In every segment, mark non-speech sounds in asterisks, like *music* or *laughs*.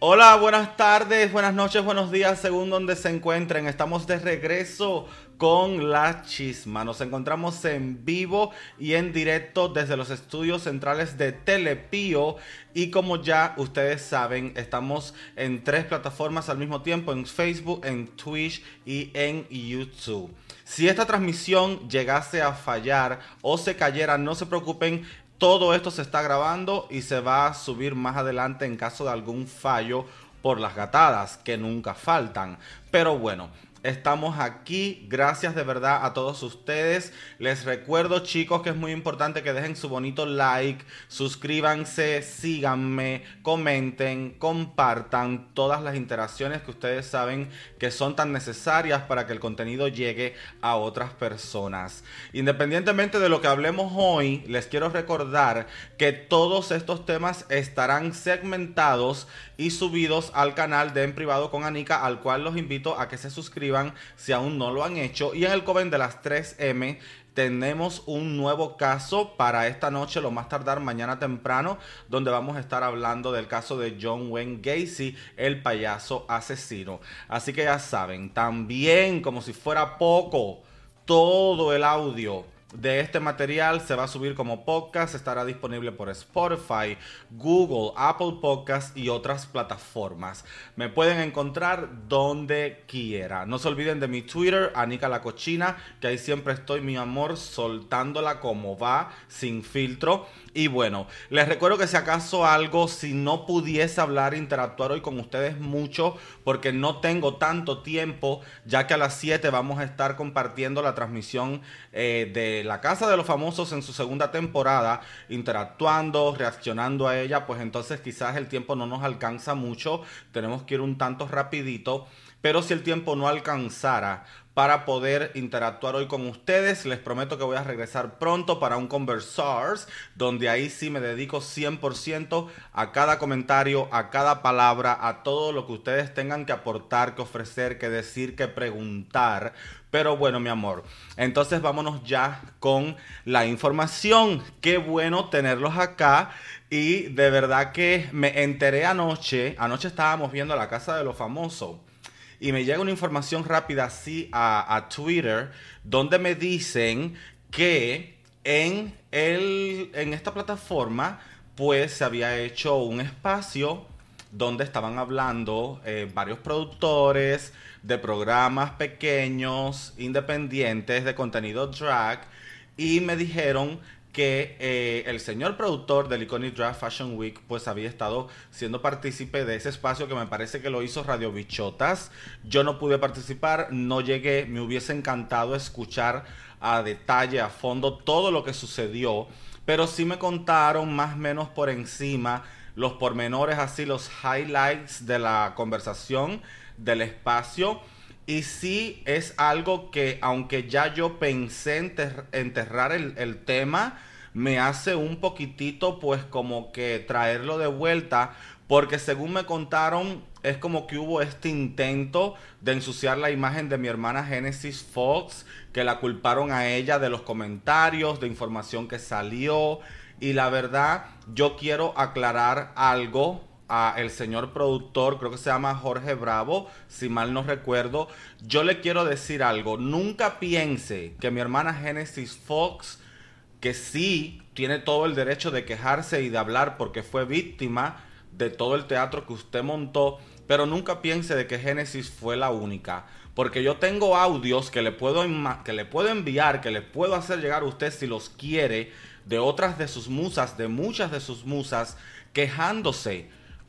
Hola, buenas tardes, buenas noches, buenos días, según donde se encuentren. Estamos de regreso con La Chisma. Nos encontramos en vivo y en directo desde los estudios centrales de Telepío. Y como ya ustedes saben, estamos en tres plataformas al mismo tiempo, en Facebook, en Twitch y en YouTube. Si esta transmisión llegase a fallar o se cayera, no se preocupen, todo esto se está grabando y se va a subir más adelante en caso de algún fallo por las gatadas que nunca faltan. Pero bueno, Estamos aquí, gracias de verdad a todos ustedes. Les recuerdo chicos que es muy importante que dejen su bonito like, suscríbanse, síganme, comenten, compartan todas las interacciones que ustedes saben que son tan necesarias para que el contenido llegue a otras personas. Independientemente de lo que hablemos hoy, les quiero recordar que todos estos temas estarán segmentados y subidos al canal de En Privado con Anika, al cual los invito a que se suscriban si aún no lo han hecho. Y en el Coven de las 3M tenemos un nuevo caso para esta noche, lo más tardar mañana temprano, donde vamos a estar hablando del caso de John Wayne Gacy, el payaso asesino. Así que ya saben, también como si fuera poco, todo el audio de este material se va a subir como podcast, estará disponible por Spotify, Google, Apple Podcast y otras plataformas. Me pueden encontrar donde quiera. No se olviden de mi Twitter, Anika la Cochina, que ahí siempre estoy, mi amor, soltándola como va, sin filtro. Y bueno, les recuerdo que si acaso algo, si no pudiese hablar, interactuar hoy con ustedes mucho, porque no tengo tanto tiempo, ya que a las 7 vamos a estar compartiendo la transmisión eh, de La Casa de los Famosos en su segunda temporada, interactuando, reaccionando a ella, pues entonces quizás el tiempo no nos alcanza mucho, tenemos que ir un tanto rapidito. Pero si el tiempo no alcanzara, para poder interactuar hoy con ustedes. Les prometo que voy a regresar pronto para un Conversars, donde ahí sí me dedico 100% a cada comentario, a cada palabra, a todo lo que ustedes tengan que aportar, que ofrecer, que decir, que preguntar. Pero bueno, mi amor, entonces vámonos ya con la información. Qué bueno tenerlos acá. Y de verdad que me enteré anoche, anoche estábamos viendo la casa de los famosos y me llega una información rápida así a, Twitter donde me dicen que en, el, en esta plataforma pues se había hecho un espacio donde estaban hablando eh, varios productores de programas pequeños, independientes, de contenido drag, y me dijeron que eh, el señor productor del Iconic Draft Fashion Week pues había estado siendo partícipe de ese espacio que me parece que lo hizo Radio Bichotas. Yo no pude participar, no llegué, me hubiese encantado escuchar a detalle, a fondo todo lo que sucedió, pero sí me contaron más o menos por encima los pormenores, así los highlights de la conversación del espacio. Y sí es algo que, aunque ya yo pensé enterrar el, el, tema, me hace un poquitito, pues como que traerlo de vuelta, porque según me contaron, es como que hubo este intento de ensuciar la imagen de mi hermana Genesis Fox, que la culparon a ella de los comentarios, de información que salió. Y la verdad, yo quiero aclarar algo a el señor productor, creo que se llama Jorge Bravo, si mal no recuerdo, yo le quiero decir algo, nunca piense que mi hermana Genesis Fox, que sí tiene todo el derecho de quejarse y de hablar porque fue víctima de todo el teatro que usted montó, pero nunca piense de que Genesis fue la única. Porque yo tengo audios que le puedo, que le puedo enviar, que le puedo hacer llegar a usted si los quiere, de otras de sus musas, de muchas de sus musas, quejándose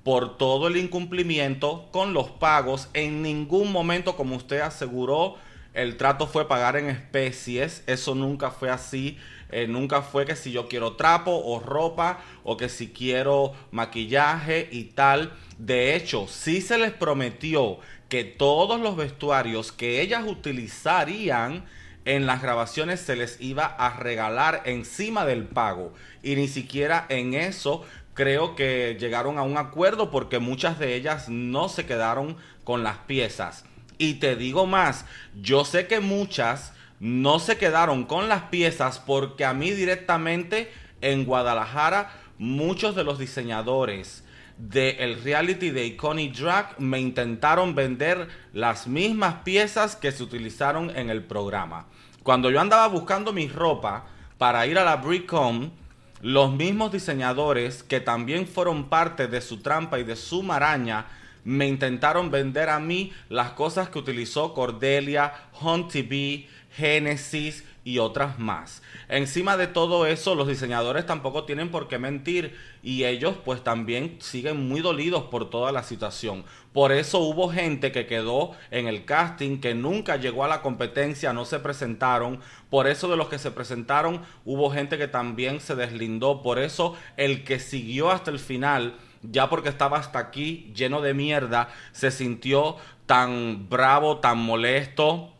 por todo el incumplimiento con los pagos. En ningún momento, como usted aseguró, el trato fue pagar en especies. Eso nunca fue así. Eh, nunca fue que si yo quiero trapo o ropa o que si quiero maquillaje y tal. De hecho, sí se les prometió que todos los vestuarios que ellas utilizarían en las grabaciones se les iba a regalar encima del pago. Y ni siquiera en eso creo que llegaron a un acuerdo porque muchas de ellas no se quedaron con las piezas. Y te digo más, yo sé que muchas no se quedaron con las piezas porque a mí directamente en Guadalajara muchos de los diseñadores del reality de Iconic Drag me intentaron vender las mismas piezas que se utilizaron en el programa. Cuando yo andaba buscando mi ropa para ir a la Bricom, los mismos diseñadores que también fueron parte de su trampa y de su maraña me intentaron vender a mí las cosas que utilizó Cordelia, Hunt TV, Genesis y otras más. Encima de todo eso, los diseñadores tampoco tienen por qué mentir y ellos pues también siguen muy dolidos por toda la situación. Por eso hubo gente que quedó en el casting, que nunca llegó a la competencia, no se presentaron. Por eso de los que se presentaron hubo gente que también se deslindó. Por eso el que siguió hasta el final ya porque estaba hasta aquí lleno de mierda, se sintió tan bravo, tan molesto,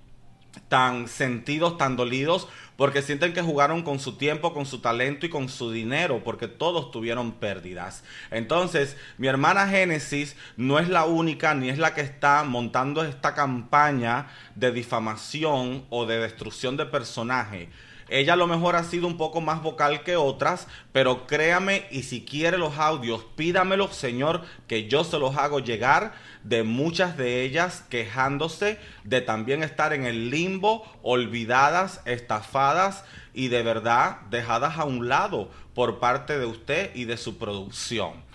tan sentidos, tan dolidos, porque sienten que jugaron con su tiempo, con su talento y con su dinero, porque todos tuvieron pérdidas. Entonces, mi hermana Génesis no es la única ni es la que está montando esta campaña de difamación o de destrucción de personaje. Ella a lo mejor ha sido un poco más vocal que otras, pero créame y si quiere los audios, pídamelos, Señor, que yo se los hago llegar de muchas de ellas quejándose de también estar en el limbo, olvidadas, estafadas y de verdad dejadas a un lado por parte de usted y de su producción.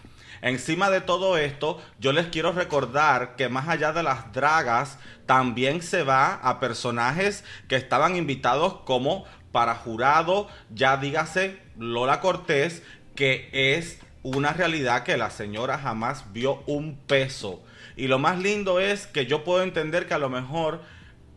Encima de todo esto, yo les quiero recordar que más allá de las dragas, también se va a personajes que estaban invitados como para jurado, ya dígase Lola Cortés, que es una realidad que la señora jamás vio un peso. Y lo más lindo es que yo puedo entender que a lo mejor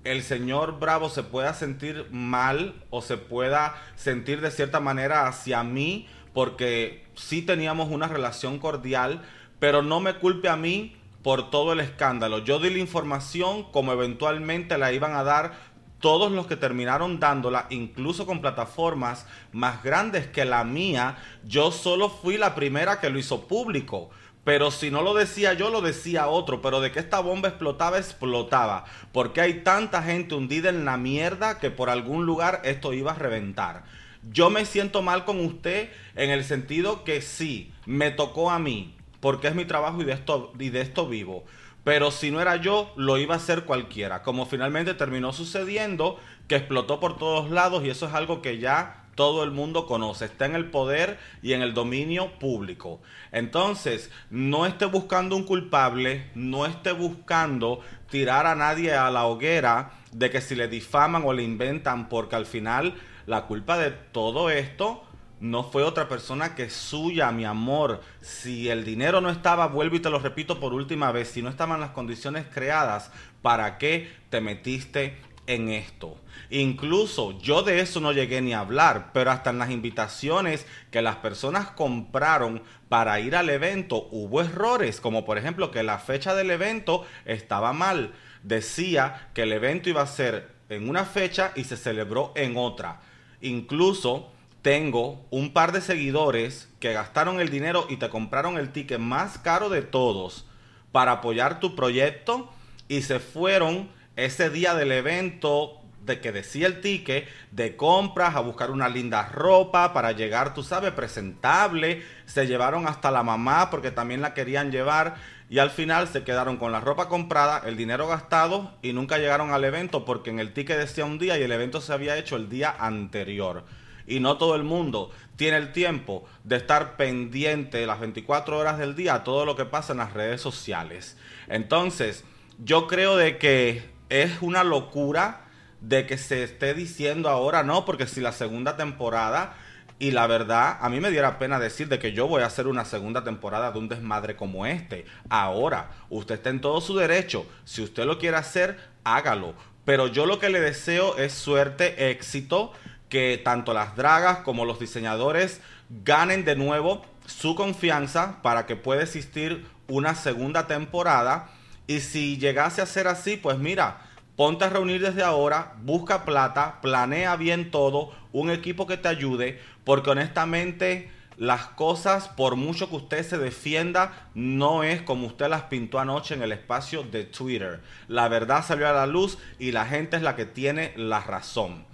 el señor Bravo se pueda sentir mal o se pueda sentir de cierta manera hacia mí porque sí teníamos una relación cordial, pero no me culpe a mí por todo el escándalo. Yo di la información como eventualmente la iban a dar todos los que terminaron dándola, incluso con plataformas más grandes que la mía, yo solo fui la primera que lo hizo público. Pero si no lo decía yo, lo decía otro. Pero de que esta bomba explotaba, explotaba. Porque hay tanta gente hundida en la mierda que por algún lugar esto iba a reventar. Yo me siento mal con usted en el sentido que sí, me tocó a mí. Porque es mi trabajo y de esto, y de esto vivo. Pero si no era yo, lo iba a hacer cualquiera. Como finalmente terminó sucediendo, que explotó por todos lados y eso es algo que ya todo el mundo conoce, está en el poder y en el dominio público. Entonces, no esté buscando un culpable, no esté buscando tirar a nadie a la hoguera de que si le difaman o le inventan, porque al final la culpa de todo esto no fue otra persona que suya, mi amor. Si el dinero no estaba, vuelvo y te lo repito por última vez, si no estaban las condiciones creadas, ¿para qué te metiste en esto? Incluso yo de eso no llegué ni a hablar, pero hasta en las invitaciones que las personas compraron para ir al evento hubo errores, como por ejemplo que la fecha del evento estaba mal. Decía que el evento iba a ser en una fecha y se celebró en otra. Incluso tengo un par de seguidores que gastaron el dinero y te compraron el ticket más caro de todos para apoyar tu proyecto y se fueron ese día del evento de que decía el ticket de compras a buscar una linda ropa para llegar, tú sabes, presentable. Se llevaron hasta la mamá porque también la querían llevar y al final se quedaron con la ropa comprada, el dinero gastado y nunca llegaron al evento porque en el ticket decía un día y el evento se había hecho el día anterior y no todo el mundo tiene el tiempo de estar pendiente las 24 horas del día a todo lo que pasa en las redes sociales. Entonces, yo creo de que es una locura de que se esté diciendo ahora no, porque si la segunda temporada y la verdad, a mí me diera pena decir de que yo voy a hacer una segunda temporada de un desmadre como este. Ahora, usted está en todo su derecho. Si usted lo quiere hacer, hágalo. Pero yo lo que le deseo es suerte, éxito que tanto las dragas como los diseñadores ganen de nuevo su confianza para que pueda existir una segunda temporada. Y si llegase a ser así, pues mira, ponte a reunir desde ahora, busca plata, planea bien todo, un equipo que te ayude, porque honestamente las cosas, por mucho que usted se defienda, no es como usted las pintó anoche en el espacio de Twitter. La verdad salió a la luz y la gente es la que tiene la razón.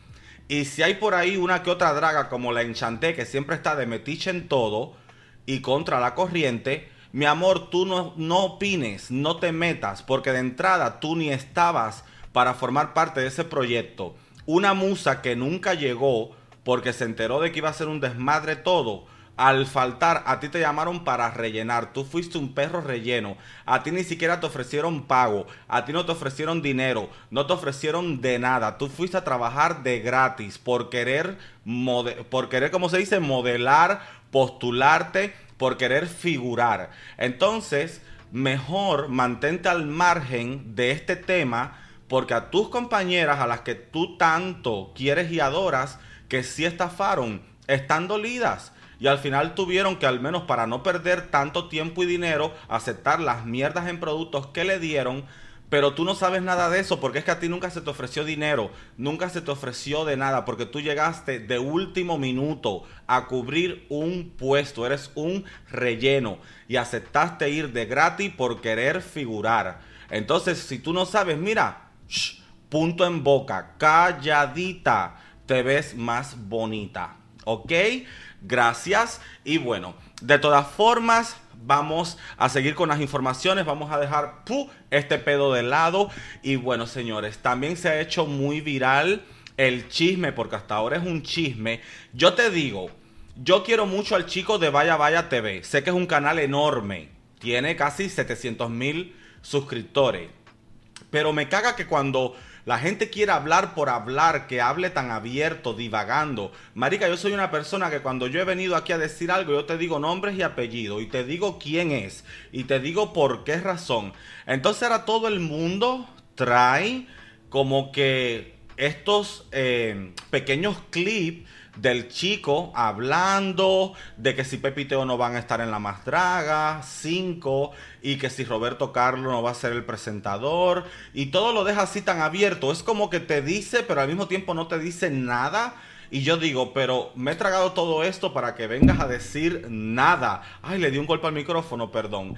Y si hay por ahí una que otra draga como la Enchanté, que siempre está de metiche en todo y contra la corriente, mi amor, tú no, no opines, no te metas, porque de entrada tú ni estabas para formar parte de ese proyecto. Una musa que nunca llegó porque se enteró de que iba a ser un desmadre todo. Al faltar, a ti te llamaron para rellenar. Tú fuiste un perro relleno. A ti ni siquiera te ofrecieron pago. A ti no te ofrecieron dinero. No te ofrecieron de nada. Tú fuiste a trabajar de gratis por querer, por querer, como se dice, modelar, postularte por querer figurar. Entonces, mejor mantente al margen de este tema porque a tus compañeras a las que tú tanto quieres y adoras, que sí estafaron, están dolidas. Y al final tuvieron que, al menos para no perder tanto tiempo y dinero, aceptar las mierdas en productos que le dieron pero tú no sabes nada de eso porque es que a ti nunca se te ofreció dinero, nunca se te ofreció de nada porque tú llegaste de último minuto a cubrir un puesto, eres un relleno y aceptaste ir de gratis por querer figurar. Entonces, si tú no sabes, mira, punto en boca, calladita, te ves más bonita. ¿Ok? Gracias. Y bueno, de todas formas, vamos a seguir con las informaciones, vamos a dejar este pedo de lado. Y bueno, señores, también se ha hecho muy viral el chisme, porque hasta ahora es un chisme. Yo te digo, yo quiero mucho al chico de Vaya Vaya TV. Sé que es un canal enorme, tiene casi 700 mil suscriptores. Pero me caga que cuando la gente quiere hablar por hablar, que hable tan abierto, divagando. Marica, yo soy una persona que cuando yo he venido aquí a decir algo, yo te digo nombres y apellidos, y te digo quién es, y te digo por qué razón. Entonces ahora todo el mundo trae como que estos eh, pequeños clips del chico hablando de que si Pepiteo no van a estar en la más draga, 5, y que si Roberto Carlos no va a ser el presentador, y todo lo deja así tan abierto. Es como que te dice, pero al mismo tiempo no te dice nada. Y yo digo, pero me he tragado todo esto para que vengas a decir nada. Ay, le di un golpe al micrófono, perdón.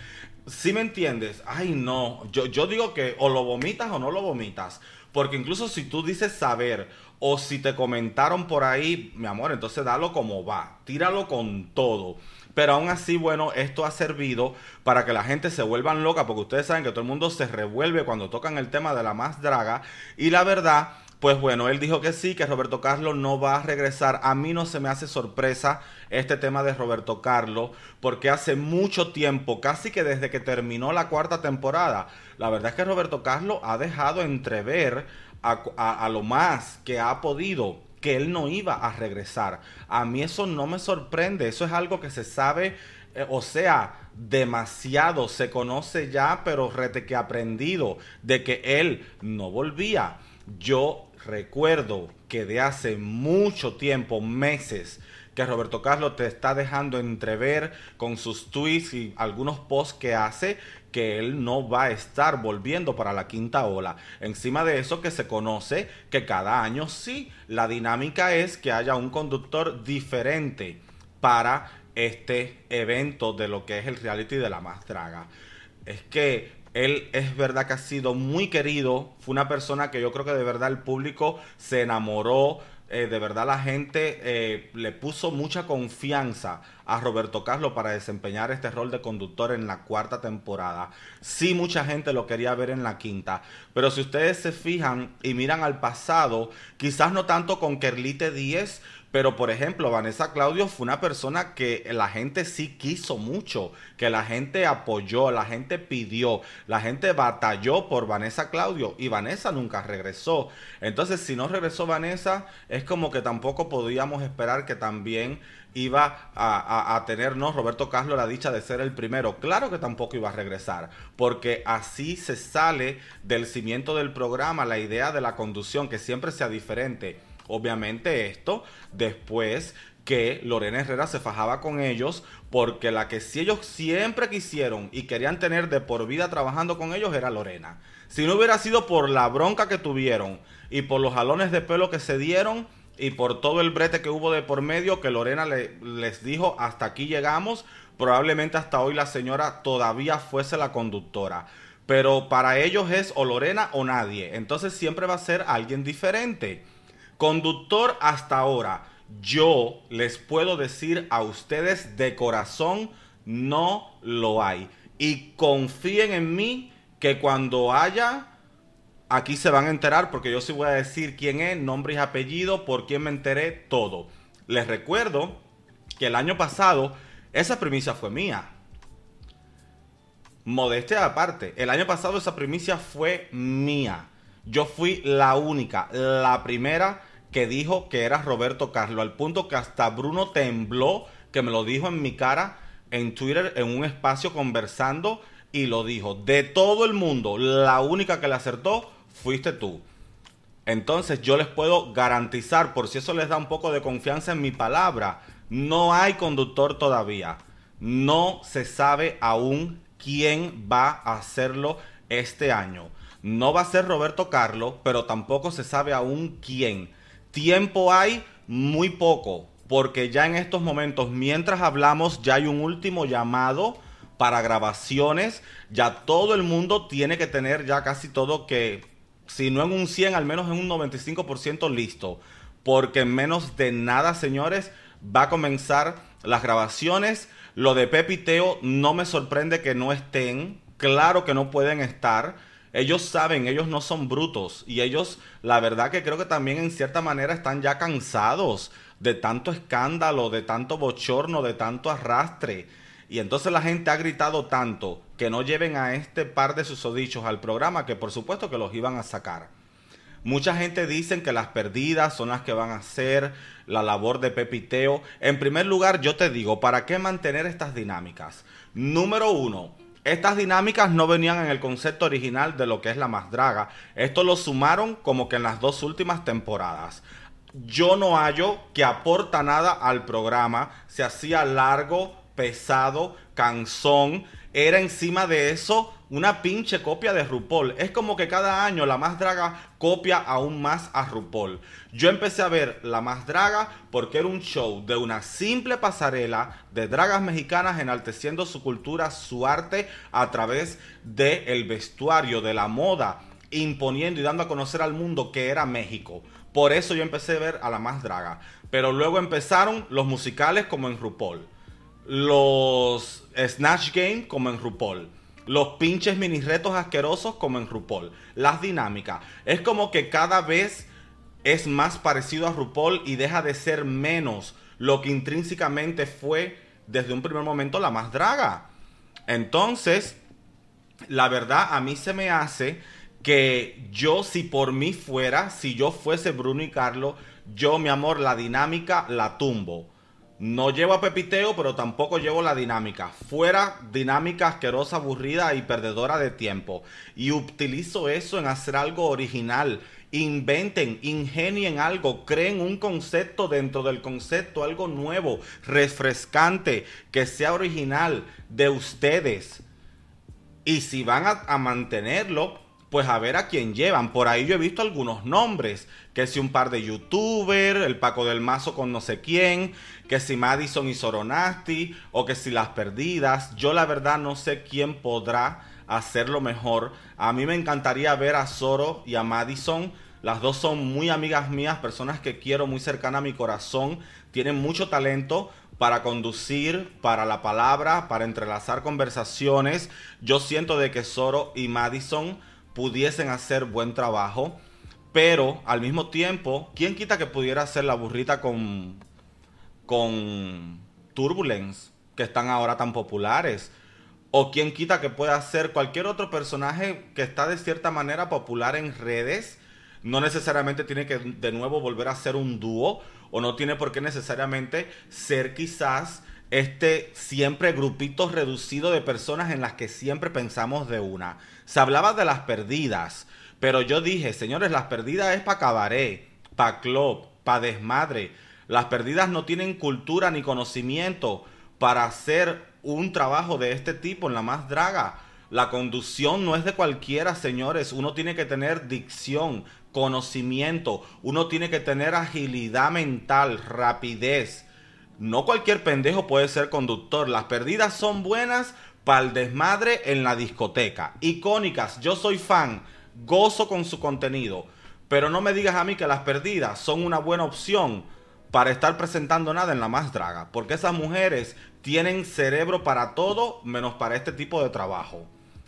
Si me entiendes? Ay, no. Yo, yo digo que o lo vomitas o no lo vomitas. Porque incluso si tú dices saber o si te comentaron por ahí, mi amor, entonces dalo como va, tíralo con todo. Pero aún así, bueno, esto ha servido para que la gente se vuelvan loca, porque ustedes saben que todo el mundo se revuelve cuando tocan el tema de la más draga. Y la verdad, pues bueno, él dijo que sí, que Roberto Carlos no va a regresar. A mí no se me hace sorpresa este tema de Roberto Carlos, porque hace mucho tiempo, casi que desde que terminó la cuarta temporada, la verdad es que Roberto Carlos ha dejado entrever a, lo más que ha podido que él no iba a regresar. A mí eso no me sorprende, eso es algo que se sabe, eh, o sea, demasiado, se conoce ya, pero rete que aprendido de que él no volvía. Yo recuerdo que de hace mucho tiempo, meses, que Roberto Carlos te está dejando entrever con sus tweets y algunos posts que hace que él no va a estar volviendo para la quinta ola. Encima de eso que se conoce que cada año sí, la dinámica es que haya un conductor diferente para este evento de lo que es el reality de la más draga. Es que él es verdad que ha sido muy querido, fue una persona que yo creo que de verdad el público se enamoró, eh, de verdad la gente eh, le puso mucha confianza a Roberto Carlos para desempeñar este rol de conductor en la cuarta temporada. Sí, mucha gente lo quería ver en la quinta, pero si ustedes se fijan y miran al pasado, quizás no tanto con Kerlite 10, pero por ejemplo, Vanessa Claudio fue una persona que la gente sí quiso mucho, que la gente apoyó, la gente pidió, la gente batalló por Vanessa Claudio y Vanessa nunca regresó. Entonces, si no regresó Vanessa, es como que tampoco podíamos esperar que también iba a, a. Roberto Carlos la dicha de ser el primero. Claro que tampoco iba a regresar, porque así se sale del cimiento del programa, la idea de la conducción, que siempre sea diferente Obviamente esto después que Lorena Herrera se fajaba con ellos porque la que si ellos siempre quisieron y querían tener de por vida trabajando con ellos era Lorena. Si no hubiera sido por la bronca que tuvieron y por los jalones de pelo que se dieron y por todo el brete que hubo de por medio que Lorena le, les dijo hasta aquí llegamos, probablemente hasta hoy la señora todavía fuese la conductora. Pero para ellos es o Lorena o nadie. Entonces siempre va a ser alguien diferente. Conductor hasta ahora, yo les puedo decir a ustedes de corazón No lo hay. Y confíen en mí que cuando haya, aquí se van a enterar porque yo sí voy a decir quién es, nombre y apellido, por quién me enteré, todo. Les recuerdo que el año pasado esa primicia fue mía. Modestia aparte, el año pasado esa primicia fue mía. Yo fui la única, la primera que dijo que era Roberto Carlos, al punto que hasta Bruno tembló, que me lo dijo en mi cara en Twitter, en un espacio conversando, y lo dijo. De todo el mundo, la única que le acertó fuiste tú. Entonces yo les puedo garantizar, por si eso les da un poco de confianza en mi palabra, no hay conductor todavía. No se sabe aún quién va a hacerlo este año. No va a ser Roberto Carlos, pero tampoco se sabe aún quién. Tiempo hay muy poco, porque ya en estos momentos, mientras hablamos, ya hay un último llamado para grabaciones. Ya todo el mundo tiene que tener ya casi todo que, si no en un 100, al menos en un 95% listo. Porque en menos de nada, señores, va a comenzar las grabaciones. Lo de Pepiteo no me sorprende que no estén. Claro que no pueden estar ellos saben, ellos no son brutos y ellos, la verdad que creo que también en cierta manera están ya cansados de tanto escándalo, de tanto bochorno, de tanto arrastre. Y entonces la gente ha gritado tanto que no lleven a este par de susodichos al programa que por supuesto que los iban a sacar. Mucha gente dice que las perdidas son las que van a hacer la labor de pepiteo. En primer lugar, yo te digo, ¿para qué mantener estas dinámicas? Número uno, estas dinámicas no venían en el concepto original de lo que es la más draga. Esto lo sumaron como que en las dos últimas temporadas. Yo no hallo que aporta nada al programa. Se hacía largo, pesado, cansón. Era encima de eso una pinche copia de RuPaul. Es como que cada año la más draga copia aún más a RuPaul. Yo empecé a ver La Más Draga porque era un show de una simple pasarela de dragas mexicanas enalteciendo su cultura, su arte a través del el vestuario, de la moda, imponiendo y dando a conocer al mundo que era México. Por eso yo empecé a ver a La Más Draga. Pero luego empezaron los musicales como en RuPaul. Los Snatch Game como en RuPaul los pinches mini retos asquerosos como en RuPaul. Las dinámicas. Es como que cada vez es más parecido a RuPaul y deja de ser menos lo que intrínsecamente fue desde un primer momento la más draga. Entonces, la verdad a mí se me hace que yo si por mí fuera, si yo fuese Bruno y Carlos, yo mi amor la dinámica la tumbo. No llevo a Pepiteo, pero tampoco llevo la dinámica. Fuera dinámica asquerosa, aburrida y perdedora de tiempo. Y utilizo eso en hacer algo original inventen, ingenien algo, creen un concepto dentro del concepto, algo nuevo, refrescante, que sea original de ustedes. Y si van a, mantenerlo, pues a ver a quién llevan. Por ahí yo he visto algunos nombres, que si un par de youtubers, el Paco del Mazo con no sé quién, que si Madison y Soronasti, o que si las perdidas. Yo la verdad no sé quién podrá hacerlo mejor. A mí me encantaría ver a Zoro y a Madison las dos son muy amigas mías, personas que quiero muy cercana a mi corazón. Tienen mucho talento para conducir, para la palabra, para entrelazar conversaciones. Yo siento de que Soro y Madison pudiesen hacer buen trabajo. Pero al mismo tiempo, ¿quién quita que pudiera hacer la burrita con, con Turbulence, que están ahora tan populares? O quién quita que pueda hacer cualquier otro personaje que está de cierta manera popular en redes no necesariamente tiene que de nuevo volver a ser un dúo o no tiene por qué necesariamente ser quizás este siempre grupito reducido de personas en las que siempre pensamos de una. Se hablaba de las perdidas, pero yo dije, señores, las perdidas es para cabaret, para club, para desmadre. Las perdidas no tienen cultura ni conocimiento para hacer un trabajo de este tipo en la más draga. La conducción no es de cualquiera, señores. Uno tiene que tener dicción, conocimiento, uno tiene que tener agilidad mental, rapidez. No cualquier pendejo puede ser conductor. Las perdidas son buenas para el desmadre en la discoteca. Icónicas, yo soy fan, gozo con su contenido. Pero no me digas a mí que las perdidas son una buena opción para estar presentando nada en la más draga. Porque esas mujeres tienen cerebro para todo menos para este tipo de trabajo.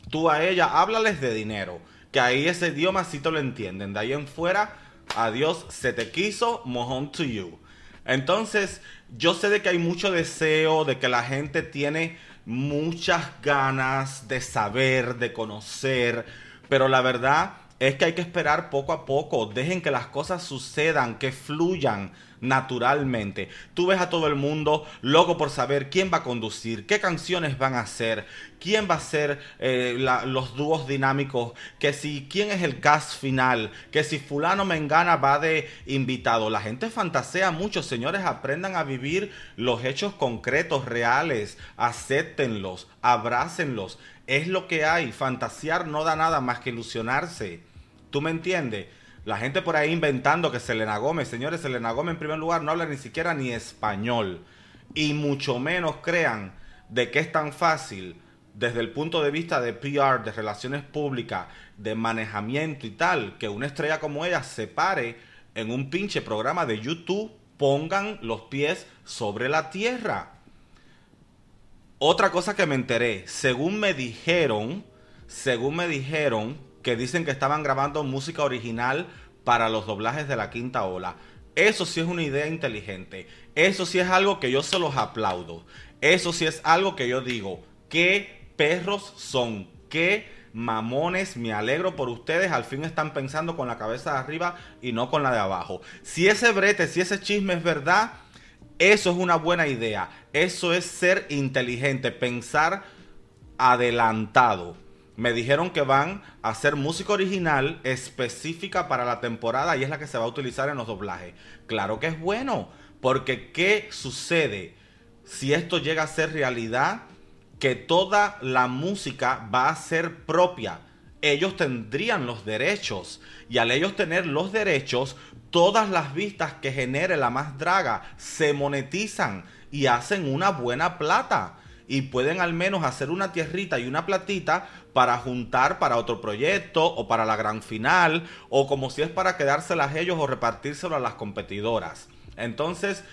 Tú a ella háblales de dinero, que ahí ese idioma sí te lo entienden. De ahí en fuera, adiós, se te quiso, mojón to you. Entonces, yo sé de que hay mucho deseo, de que la gente tiene muchas ganas de saber, de conocer, pero la verdad es que hay que esperar poco a poco. Dejen que las cosas sucedan, que fluyan naturalmente. Tú ves a todo el mundo loco por saber quién va a conducir, qué canciones van a hacer, quién va a ser eh, los dúos dinámicos, que si quién es el cast final, que si fulano mengana va de invitado. La gente fantasea mucho, señores, aprendan a vivir los hechos concretos, reales, acéptenlos, abrácenlos. Es lo que hay, fantasear no da nada más que ilusionarse. ¿Tú me entiendes? La gente por ahí inventando que Selena Gómez, señores, Selena Gómez en primer lugar no habla ni siquiera ni español. Y mucho menos crean de que es tan fácil desde el punto de vista de PR, de relaciones públicas, de manejamiento y tal, que una estrella como ella se pare en un pinche programa de YouTube, pongan los pies sobre la tierra. Otra cosa que me enteré, según me dijeron, según me dijeron, que dicen que estaban grabando música original para los doblajes de la quinta ola. Eso sí es una idea inteligente. Eso sí es algo que yo se los aplaudo. Eso sí es algo que yo digo. ¿Qué perros son? ¿Qué mamones? Me alegro por ustedes. Al fin están pensando con la cabeza de arriba y no con la de abajo. Si ese brete, si ese chisme es verdad, eso es una buena idea. Eso es ser inteligente, pensar adelantado me dijeron que van a hacer música original específica para la temporada y es la que se va a utilizar en los doblajes. Claro que es bueno, porque ¿qué sucede si esto llega a ser realidad? Que toda la música va a ser propia. Ellos tendrían los derechos y al ellos tener los derechos, todas las vistas que genere la más draga se monetizan y hacen una buena plata y pueden al menos hacer una tierrita y una platita para juntar para otro proyecto o para la gran final o como si es para quedárselas ellos o repartírselo a las competidoras. Entonces,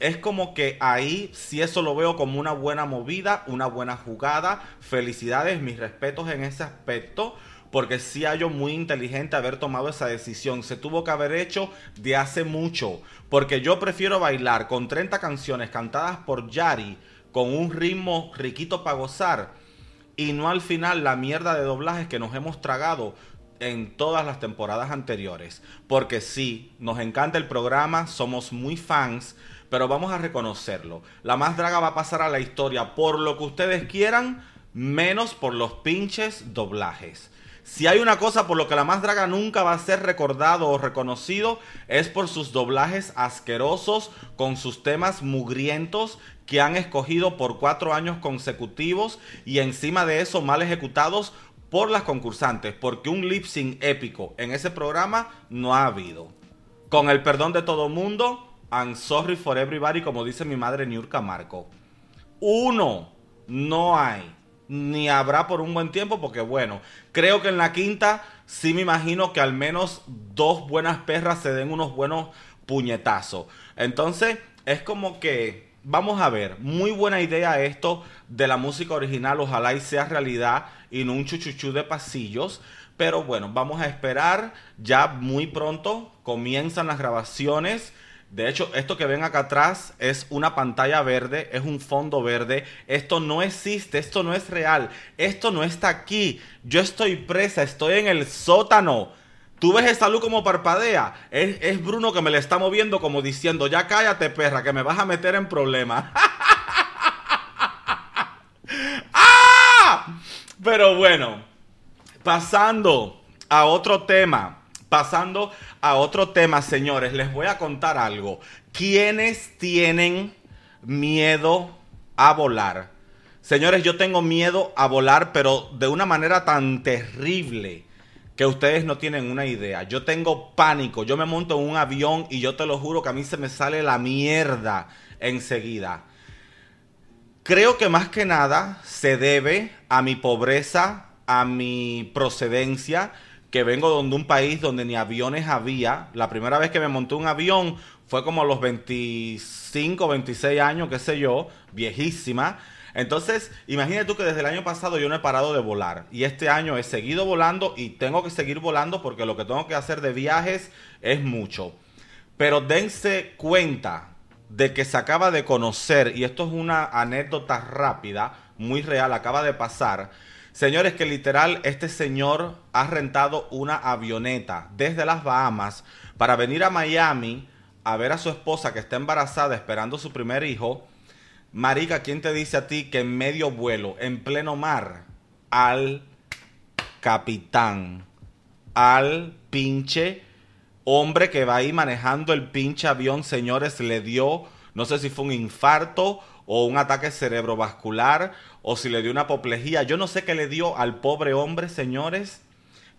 es como que ahí si eso lo veo como una buena movida, una buena jugada. Felicidades, mis respetos en ese aspecto. Porque sí hallo muy inteligente haber tomado esa decisión. Se tuvo que haber hecho de hace mucho. Porque yo prefiero bailar con 30 canciones cantadas por Yari con un ritmo riquito para gozar y no al final la mierda de doblajes que nos hemos tragado en todas las temporadas anteriores. Porque sí, nos encanta el programa, somos muy fans, pero vamos a reconocerlo. La más draga va a pasar a la historia por lo que ustedes quieran, menos por los pinches doblajes. Si hay una cosa por lo que la más draga nunca va a ser recordado o reconocido, es por sus doblajes asquerosos, con sus temas mugrientos que han escogido por cuatro años consecutivos y encima de eso mal ejecutados por las concursantes, porque un lip sync épico en ese programa no ha habido. Con el perdón de todo mundo, I'm sorry for everybody, como dice mi madre Niurka Marco. Uno, no hay ni habrá por un buen tiempo, porque bueno, creo que en la quinta sí me imagino que al menos dos buenas perras se den unos buenos puñetazos. Entonces, es como que, vamos a ver, muy buena idea esto de la música original, ojalá y sea realidad y no un chuchuchú de pasillos. Pero bueno, vamos a esperar, ya muy pronto comienzan las grabaciones de hecho, esto que ven acá atrás es una pantalla verde, es un fondo verde. Esto no existe, esto no es real, esto no está aquí. Yo estoy presa, estoy en el sótano. Tú ves esa luz como parpadea. Es, es Bruno que me le está moviendo como diciendo, ya cállate perra, que me vas a meter en problemas. *laughs* ¡Ah! Pero bueno, pasando a otro tema. Pasando a otro tema, señores, les voy a contar algo. ¿Quiénes tienen miedo a volar? Señores, yo tengo miedo a volar, pero de una manera tan terrible que ustedes no tienen una idea. Yo tengo pánico, yo me monto en un avión y yo te lo juro que a mí se me sale la mierda enseguida. Creo que más que nada se debe a mi pobreza, a mi procedencia que vengo de un país donde ni aviones había. La primera vez que me monté un avión fue como a los 25, 26 años, qué sé yo, viejísima. Entonces, imagínate tú que desde el año pasado yo no he parado de volar. Y este año he seguido volando y tengo que seguir volando porque lo que tengo que hacer de viajes es mucho. Pero dense cuenta de que se acaba de conocer, y esto es una anécdota rápida, muy real, acaba de pasar. Señores, que literal este señor ha rentado una avioneta desde las Bahamas para venir a Miami a ver a su esposa que está embarazada esperando su primer hijo. Marica, ¿quién te dice a ti que en medio vuelo, en pleno mar, al capitán, al pinche hombre que va ahí manejando el pinche avión, señores, le dio, no sé si fue un infarto o un ataque cerebrovascular o si le dio una apoplejía. Yo no sé qué le dio al pobre hombre, señores.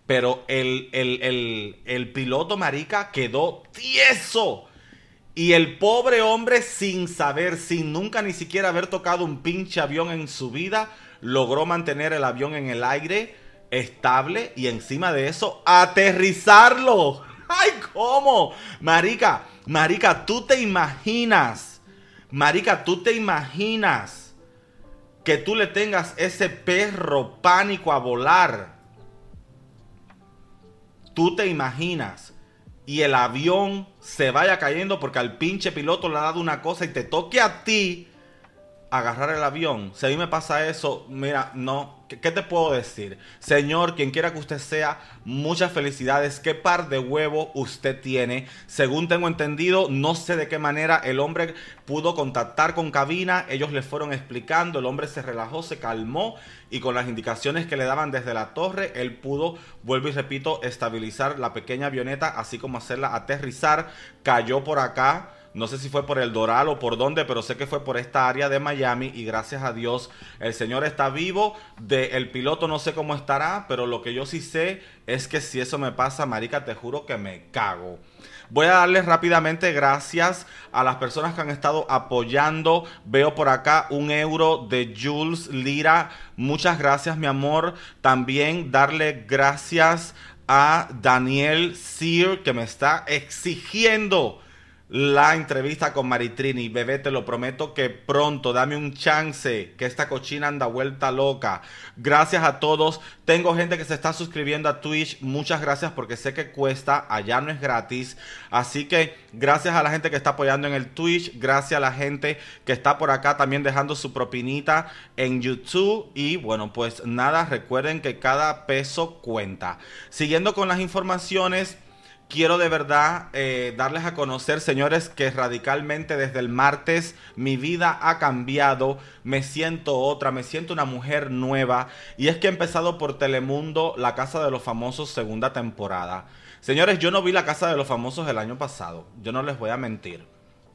Pero el, el, el piloto marica quedó tieso. Y el pobre hombre, sin saber, sin nunca ni siquiera haber tocado un pinche avión en su vida, logró mantener el avión en el aire estable y encima de eso aterrizarlo. *laughs* ¡Ay, cómo! Marica, Marica, tú te imaginas, Marica, tú te imaginas que tú le tengas ese perro pánico a volar. Tú te imaginas y el avión se vaya cayendo porque al pinche piloto le ha dado una cosa y te toque a ti agarrar el avión. Si a mí me pasa eso, mira, no, ¿qué, te puedo decir? Señor, quien quiera que usted sea, muchas felicidades. ¿Qué par de huevo usted tiene? Según tengo entendido, no sé de qué manera el hombre pudo contactar con cabina. Ellos le fueron explicando, el hombre se relajó, se calmó y con las indicaciones que le daban desde la torre, él pudo, vuelvo y repito, estabilizar la pequeña avioneta, así como hacerla aterrizar. Cayó por acá no sé si fue por el Doral o por dónde, pero sé que fue por esta área de Miami y gracias a Dios el Señor está vivo. De el piloto no sé cómo estará, pero lo que yo sí sé es que si eso me pasa, marica, te juro que me cago. Voy a darles rápidamente gracias a las personas que han estado apoyando. Veo por acá un euro de Jules Lira. Muchas gracias, mi amor. También darle gracias a Daniel Sear que me está exigiendo la entrevista con Maritrini. Bebé, te lo prometo que pronto, dame un chance, que esta cochina anda vuelta loca. Gracias a todos. Tengo gente que se está suscribiendo a Twitch. Muchas gracias porque sé que cuesta, allá no es gratis. Así que gracias a la gente que está apoyando en el Twitch. Gracias a la gente que está por acá también dejando su propinita en YouTube. Y bueno, pues nada, recuerden que cada peso cuenta. Siguiendo con las informaciones quiero de verdad eh, darles a conocer, señores, que radicalmente desde el martes mi vida ha cambiado, me siento otra, me siento una mujer nueva y es que he empezado por Telemundo La Casa de los Famosos segunda temporada. Señores, yo no vi La Casa de los Famosos el año pasado, yo no les voy a mentir.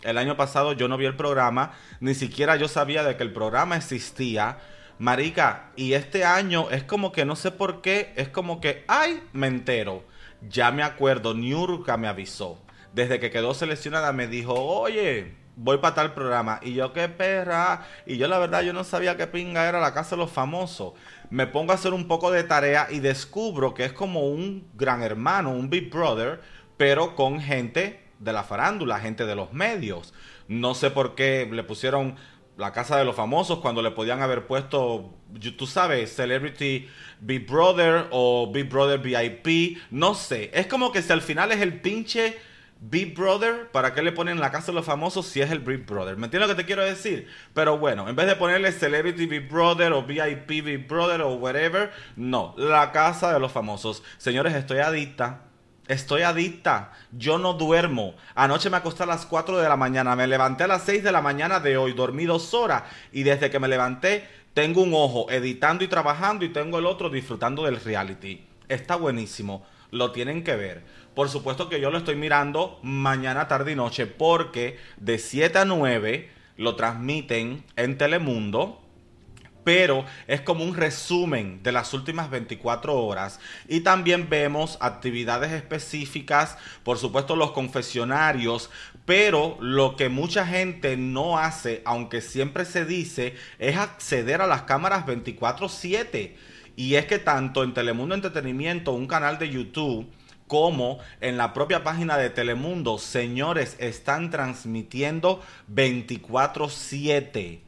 El año pasado yo no vi el programa, ni siquiera yo sabía de que el programa existía. Marica, y este año es como que no sé por qué, es como que, ay, me entero ya me acuerdo, Niurka me avisó. Desde que quedó seleccionada me dijo, oye, voy para tal programa. Y yo, qué perra. Y yo la verdad, yo no sabía qué pinga era la casa de los famosos. Me pongo a hacer un poco de tarea y descubro que es como un gran hermano, un Big Brother, pero con gente de la farándula, gente de los medios. No sé por qué le pusieron la casa de los famosos cuando le podían haber puesto, tú sabes, Celebrity Big Brother o Big Brother VIP, no sé. Es como que si al final es el pinche Big Brother, ¿para qué le ponen la casa de los famosos si es el Big Brother? ¿Me entiendes lo que te quiero decir? Pero bueno, en vez de ponerle Celebrity Big Brother o VIP Big Brother o whatever, no, la casa de los famosos. Señores, estoy adicta Estoy adicta. Yo no duermo. Anoche me acosté a las 4 de la mañana. Me levanté a las 6 de la mañana de hoy. Dormí dos horas. Y desde que me levanté, tengo un ojo editando y trabajando. Y tengo el otro disfrutando del reality. Está buenísimo. Lo tienen que ver. Por supuesto que yo lo estoy mirando mañana, tarde y noche. Porque de 7 a 9 lo transmiten en Telemundo pero es como un resumen de las últimas 24 horas. Y también vemos actividades específicas, por supuesto los confesionarios, pero lo que mucha gente no hace, aunque siempre se dice, es acceder a las cámaras 24/7. Y es que tanto en Telemundo Entretenimiento, un canal de YouTube, cómo en la propia página de Telemundo, señores, están transmitiendo 24/7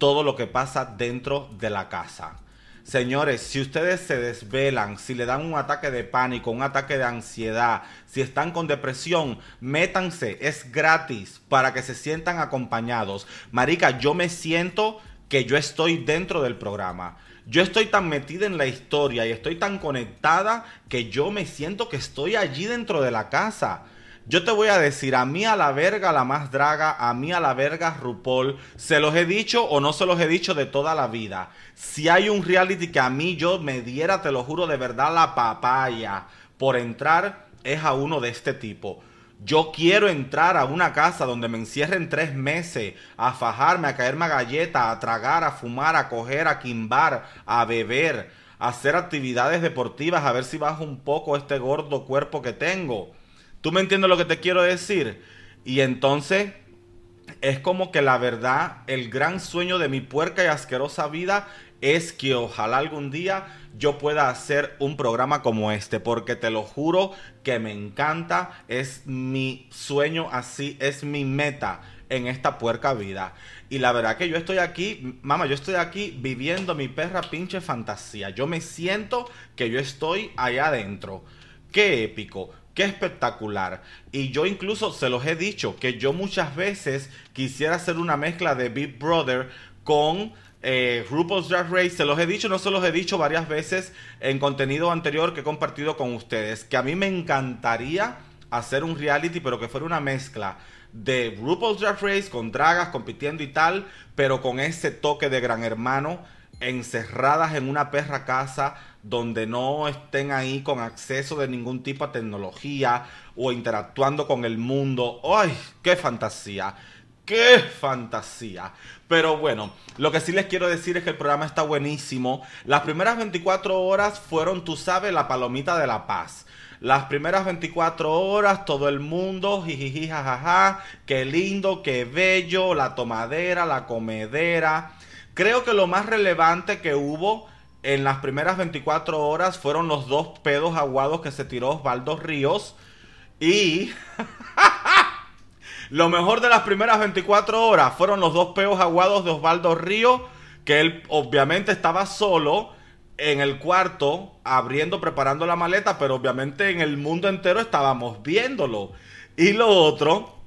todo lo que pasa dentro de la casa. Señores, si ustedes se desvelan, si le dan un ataque de pánico, un ataque de ansiedad, si están con depresión, métanse, es gratis para que se sientan acompañados. Marica, yo me siento que yo estoy dentro del programa. Yo estoy tan metida en la historia y estoy tan conectada que yo me siento que estoy allí dentro de la casa. Yo te voy a decir, a mí a la verga la más draga, a mí a la verga RuPaul, se los he dicho o no se los he dicho de toda la vida. Si hay un reality que a mí yo me diera, te lo juro de verdad, la papaya por entrar, es a uno de este tipo. Yo quiero entrar a una casa donde me encierren tres meses a fajarme, a caerme a galleta, a tragar, a fumar, a coger, a quimbar, a beber, a hacer actividades deportivas, a ver si bajo un poco este gordo cuerpo que tengo. ¿Tú me entiendes lo que te quiero decir? Y entonces es como que la verdad, el gran sueño de mi puerca y asquerosa vida es que ojalá algún día yo pueda hacer un programa como este, porque te lo juro que me encanta, es mi sueño así, es mi meta en esta puerca vida. Y la verdad que yo estoy aquí, mamá, yo estoy aquí viviendo mi perra pinche fantasía. Yo me siento que yo estoy allá adentro. Qué épico. Qué espectacular. Y yo incluso se los he dicho que yo muchas veces quisiera hacer una mezcla de Big Brother con eh, RuPaul's Drag Race, se los he dicho, no se los he dicho varias veces en contenido anterior que he compartido con ustedes, que a mí me encantaría hacer un reality, pero que fuera una mezcla de RuPaul's Drag Race con dragas compitiendo y tal, pero con ese toque de gran hermano, encerradas en una perra casa donde no estén ahí con acceso de ningún tipo a tecnología o interactuando con el mundo. ¡Ay, qué fantasía! ¡Qué fantasía! Pero bueno, lo que sí les quiero decir es que el programa está buenísimo. Las primeras 24 horas fueron, tú sabes, la palomita de la paz. Las primeras 24 horas, todo el mundo, jijiji, jajaja, qué lindo, qué bello, la tomadera, la comedera. Creo que lo más relevante que hubo en las primeras 24 horas fueron los dos pedos aguados que se tiró Osvaldo Ríos. Y *laughs* Lo mejor de las primeras 24 horas fueron los dos peos aguados de Osvaldo Río, que él obviamente estaba solo en el cuarto, abriendo, preparando la maleta, pero obviamente en el mundo entero estábamos viéndolo. Y lo otro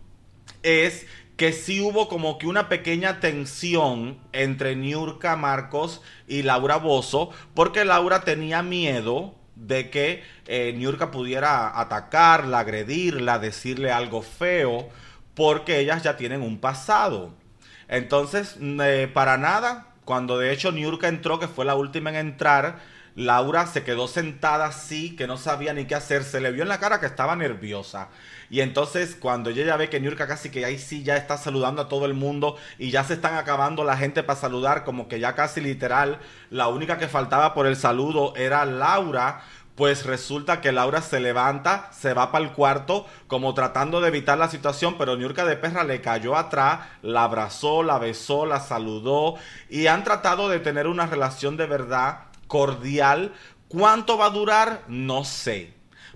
es que sí hubo como que una pequeña tensión entre Niurka Marcos y Laura Bozo, porque Laura tenía miedo de que eh, Niurka pudiera atacarla, agredirla, decirle algo feo porque ellas ya tienen un pasado. Entonces, eh, para nada, cuando de hecho Niurka entró, que fue la última en entrar, Laura se quedó sentada así, que no sabía ni qué hacer, se le vio en la cara que estaba nerviosa. Y entonces cuando ella ya ve que Niurka casi que ahí sí ya está saludando a todo el mundo y ya se están acabando la gente para saludar, como que ya casi literal, la única que faltaba por el saludo era Laura, pues resulta que Laura se levanta, se va para el cuarto, como tratando de evitar la situación, pero Niurka de Perra le cayó atrás, la abrazó, la besó, la saludó y han tratado de tener una relación de verdad cordial. ¿Cuánto va a durar? No sé,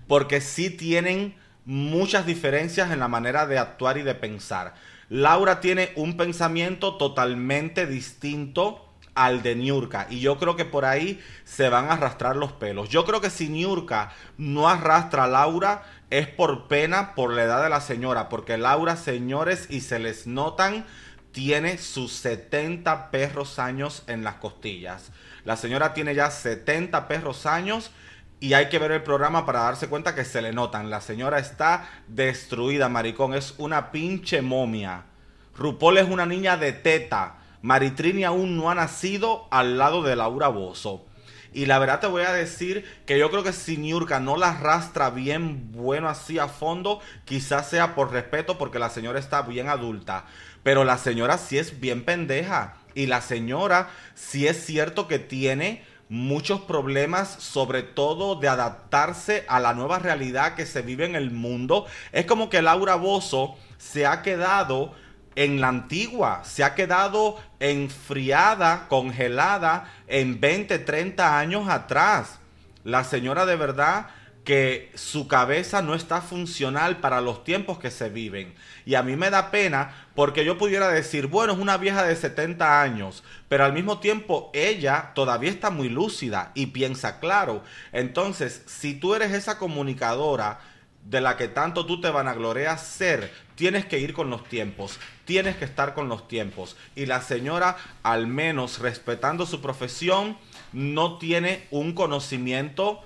porque sí tienen muchas diferencias en la manera de actuar y de pensar. Laura tiene un pensamiento totalmente distinto al de Niurka. Y yo creo que por ahí se van a arrastrar los pelos. Yo creo que si Niurka no arrastra a Laura es por pena por la edad de la señora. Porque Laura, señores, y se les notan, tiene sus 70 perros años en las costillas. La señora tiene ya 70 perros años. Y hay que ver el programa para darse cuenta que se le notan. La señora está destruida, maricón. Es una pinche momia. Rupol es una niña de teta Maritrini aún no ha nacido al lado de Laura Bozo. Y la verdad te voy a decir que yo creo que si Niurka no la arrastra bien bueno así a fondo, quizás sea por respeto porque la señora está bien adulta. Pero la señora sí es bien pendeja. Y la señora sí es cierto que tiene muchos problemas, sobre todo de adaptarse a la nueva realidad que se vive en el mundo. Es como que Laura Bozo se ha quedado en la antigua, se ha quedado enfriada, congelada en 20, 30 años atrás. La señora de verdad que su cabeza no está funcional para los tiempos que se viven. Y a mí me da pena porque yo pudiera decir, bueno, es una vieja de 70 años, pero al mismo tiempo ella todavía está muy lúcida y piensa claro. Entonces, si tú eres esa comunicadora, de la que tanto tú te vanagloreas ser, tienes que ir con los tiempos, tienes que estar con los tiempos. Y la señora, al menos respetando su profesión, no tiene un conocimiento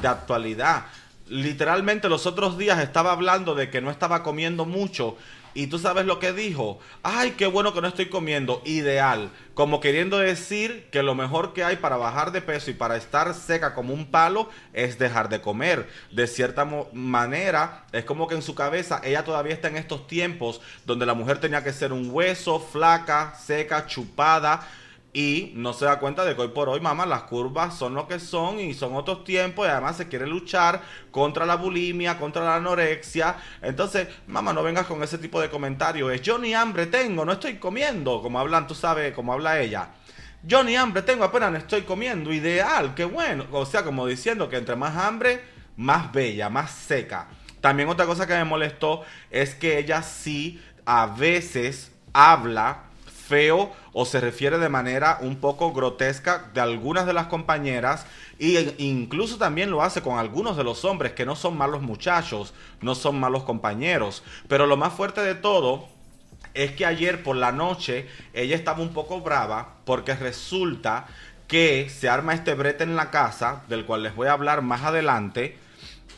de actualidad. Literalmente los otros días estaba hablando de que no estaba comiendo mucho y tú sabes lo que dijo. Ay, qué bueno que no estoy comiendo. Ideal. Como queriendo decir que lo mejor que hay para bajar de peso y para estar seca como un palo es dejar de comer. De cierta manera, es como que en su cabeza ella todavía está en estos tiempos donde la mujer tenía que ser un hueso, flaca, seca, chupada y no se da cuenta de que hoy por hoy, mamá, las curvas son lo que son y son otros tiempos y además se quiere luchar contra la bulimia, contra la anorexia. Entonces, mamá, no vengas con ese tipo de comentarios. Es yo ni hambre tengo, no estoy comiendo, como hablan, tú sabes, como habla ella. Yo ni hambre tengo, apenas no estoy comiendo. Ideal, qué bueno. O sea, como diciendo que entre más hambre, más bella, más seca. También otra cosa que me molestó es que ella sí a veces habla feo o se refiere de manera un poco grotesca de algunas de las compañeras e incluso también lo hace con algunos de los hombres que no son malos muchachos, no son malos compañeros. Pero lo más fuerte de todo es que ayer por la noche ella estaba un poco brava porque resulta que se arma este brete en la casa, del cual les voy a hablar más adelante.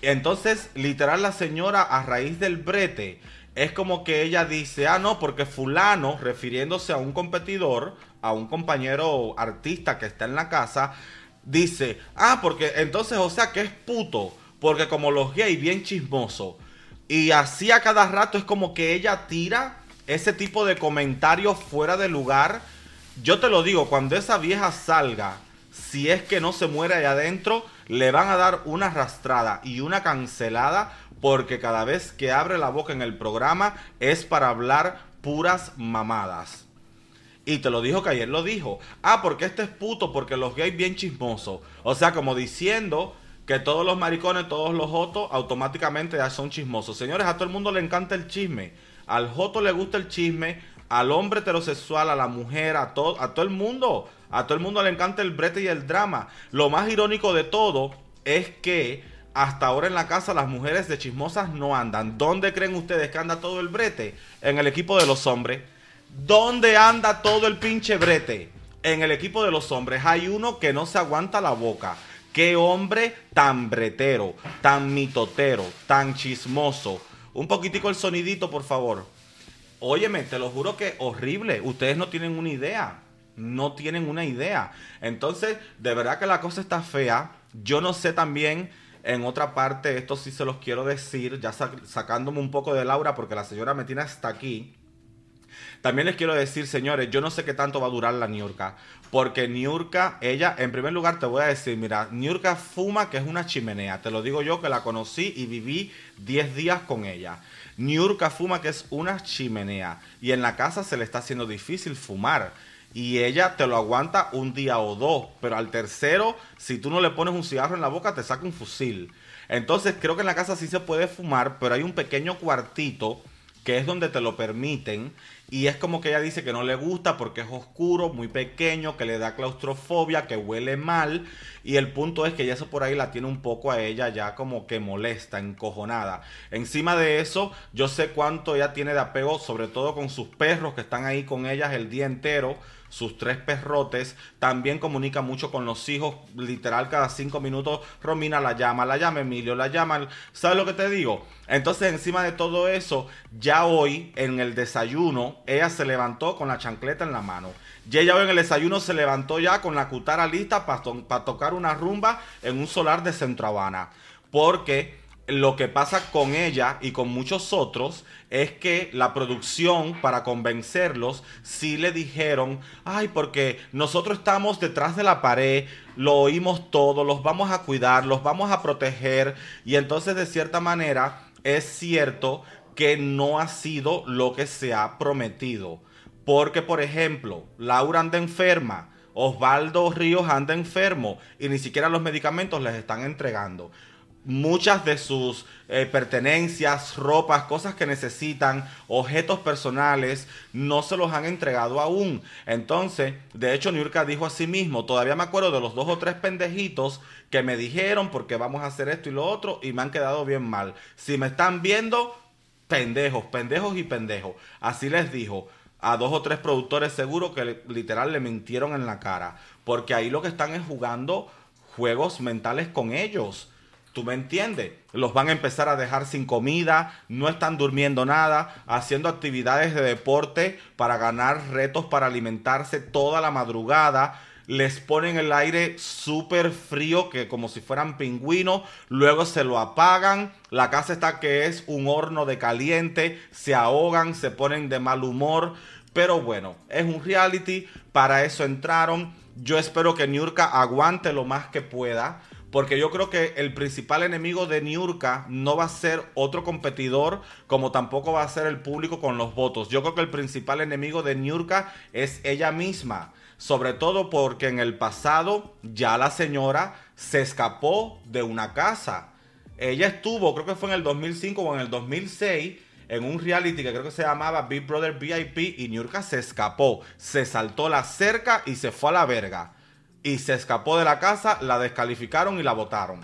Entonces, literal, la señora a raíz del brete es como que ella dice, ah, no, porque fulano, refiriéndose a un competidor, a un compañero artista que está en la casa, dice, ah, porque entonces, o sea, que es puto, porque como los gays, bien chismoso. Y así a cada rato es como que ella tira ese tipo de comentarios fuera de lugar. Yo te lo digo, cuando esa vieja salga, si es que no se muere ahí adentro, le van a dar una arrastrada y una cancelada porque cada vez que abre la boca en el programa es para hablar puras mamadas. Y te lo dijo que ayer lo dijo. Ah, porque este es puto, porque los gays bien chismosos. O sea, como diciendo que todos los maricones, todos los jotos, automáticamente ya son chismosos. Señores, a todo el mundo le encanta el chisme. Al joto le gusta el chisme, al hombre heterosexual, a la mujer, a todo, a todo el mundo. A todo el mundo le encanta el brete y el drama. Lo más irónico de todo es que hasta ahora en la casa las mujeres de chismosas no andan. ¿Dónde creen ustedes que anda todo el brete? En el equipo de los hombres. ¿Dónde anda todo el pinche brete? En el equipo de los hombres. Hay uno que no se aguanta la boca. Qué hombre tan bretero, tan mitotero, tan chismoso. Un poquitico el sonidito, por favor. Óyeme, te lo juro que horrible. Ustedes no tienen una idea. No tienen una idea. Entonces, de verdad que la cosa está fea. Yo no sé también en otra parte, esto sí se los quiero decir, ya sacándome un poco de Laura porque la señora me tiene hasta aquí. También les quiero decir, señores, yo no sé qué tanto va a durar la Niurka. Porque Niurka, ella, en primer lugar te voy a decir, mira, Niurka fuma que es una chimenea. Te lo digo yo que la conocí y viví 10 días con ella. Niurka fuma que es una chimenea. Y en la casa se le está haciendo difícil fumar y ella te lo aguanta un día o dos, pero al tercero, si tú no le pones un cigarro en la boca, te saca un fusil. Entonces creo que en la casa sí se puede fumar, pero hay un pequeño cuartito que es donde te lo permiten y es como que ella dice que no le gusta porque es oscuro, muy pequeño, que le da claustrofobia, que huele mal. Y el punto es que ella eso por ahí la tiene un poco a ella ya como que molesta, encojonada. Encima de eso, yo sé cuánto ella tiene de apego, sobre todo con sus perros que están ahí con ellas el día entero sus tres perrotes, también comunica mucho con los hijos, literal cada cinco minutos Romina la llama, la llama Emilio, la llama, ¿sabes lo que te digo? Entonces encima de todo eso, ya hoy en el desayuno, ella se levantó con la chancleta en la mano. Y ella hoy en el desayuno se levantó ya con la cutara lista para, para tocar una rumba en un solar de Centro Habana. Porque lo que pasa con ella y con muchos otros es que la producción, para convencerlos, sí le dijeron, ay, porque nosotros estamos detrás de la pared, lo oímos todo, los vamos a cuidar, los vamos a proteger, y entonces de cierta manera es cierto que no ha sido lo que se ha prometido. Porque, por ejemplo, Laura anda enferma, Osvaldo Ríos anda enfermo y ni siquiera los medicamentos les están entregando muchas de sus eh, pertenencias, ropas, cosas que necesitan, objetos personales, no se los han entregado aún. Entonces, de hecho, Niurka dijo a sí mismo, todavía me acuerdo de los dos o tres pendejitos que me dijeron porque vamos a hacer esto y lo otro y me han quedado bien mal. Si me están viendo, pendejos, pendejos y pendejos. Así les dijo a dos o tres productores seguro que literal le mintieron en la cara. Porque ahí lo que están es jugando juegos mentales con ellos. ¿Tú me entiendes? Los van a empezar a dejar sin comida, no están durmiendo nada, haciendo actividades de deporte para ganar retos para alimentarse toda la madrugada. Les ponen el aire súper frío, que como si fueran pingüinos, luego se lo apagan. La casa está que es un horno de caliente, se ahogan, se ponen de mal humor. Pero bueno, es un reality, para eso entraron. Yo espero que Niurka aguante lo más que pueda porque yo creo que el principal enemigo de Niurka no va a ser otro competidor, como tampoco va a ser el público con los votos. Yo creo que el principal enemigo de Niurka es ella misma. Sobre todo porque en el pasado ya la señora se escapó de una casa. Ella estuvo, creo que fue en el 2005 o en el 2006, en un reality que creo que se llamaba Big Brother VIP y Niurka se escapó, se saltó la cerca y se fue a la verga y se escapó de la casa, la descalificaron y la votaron.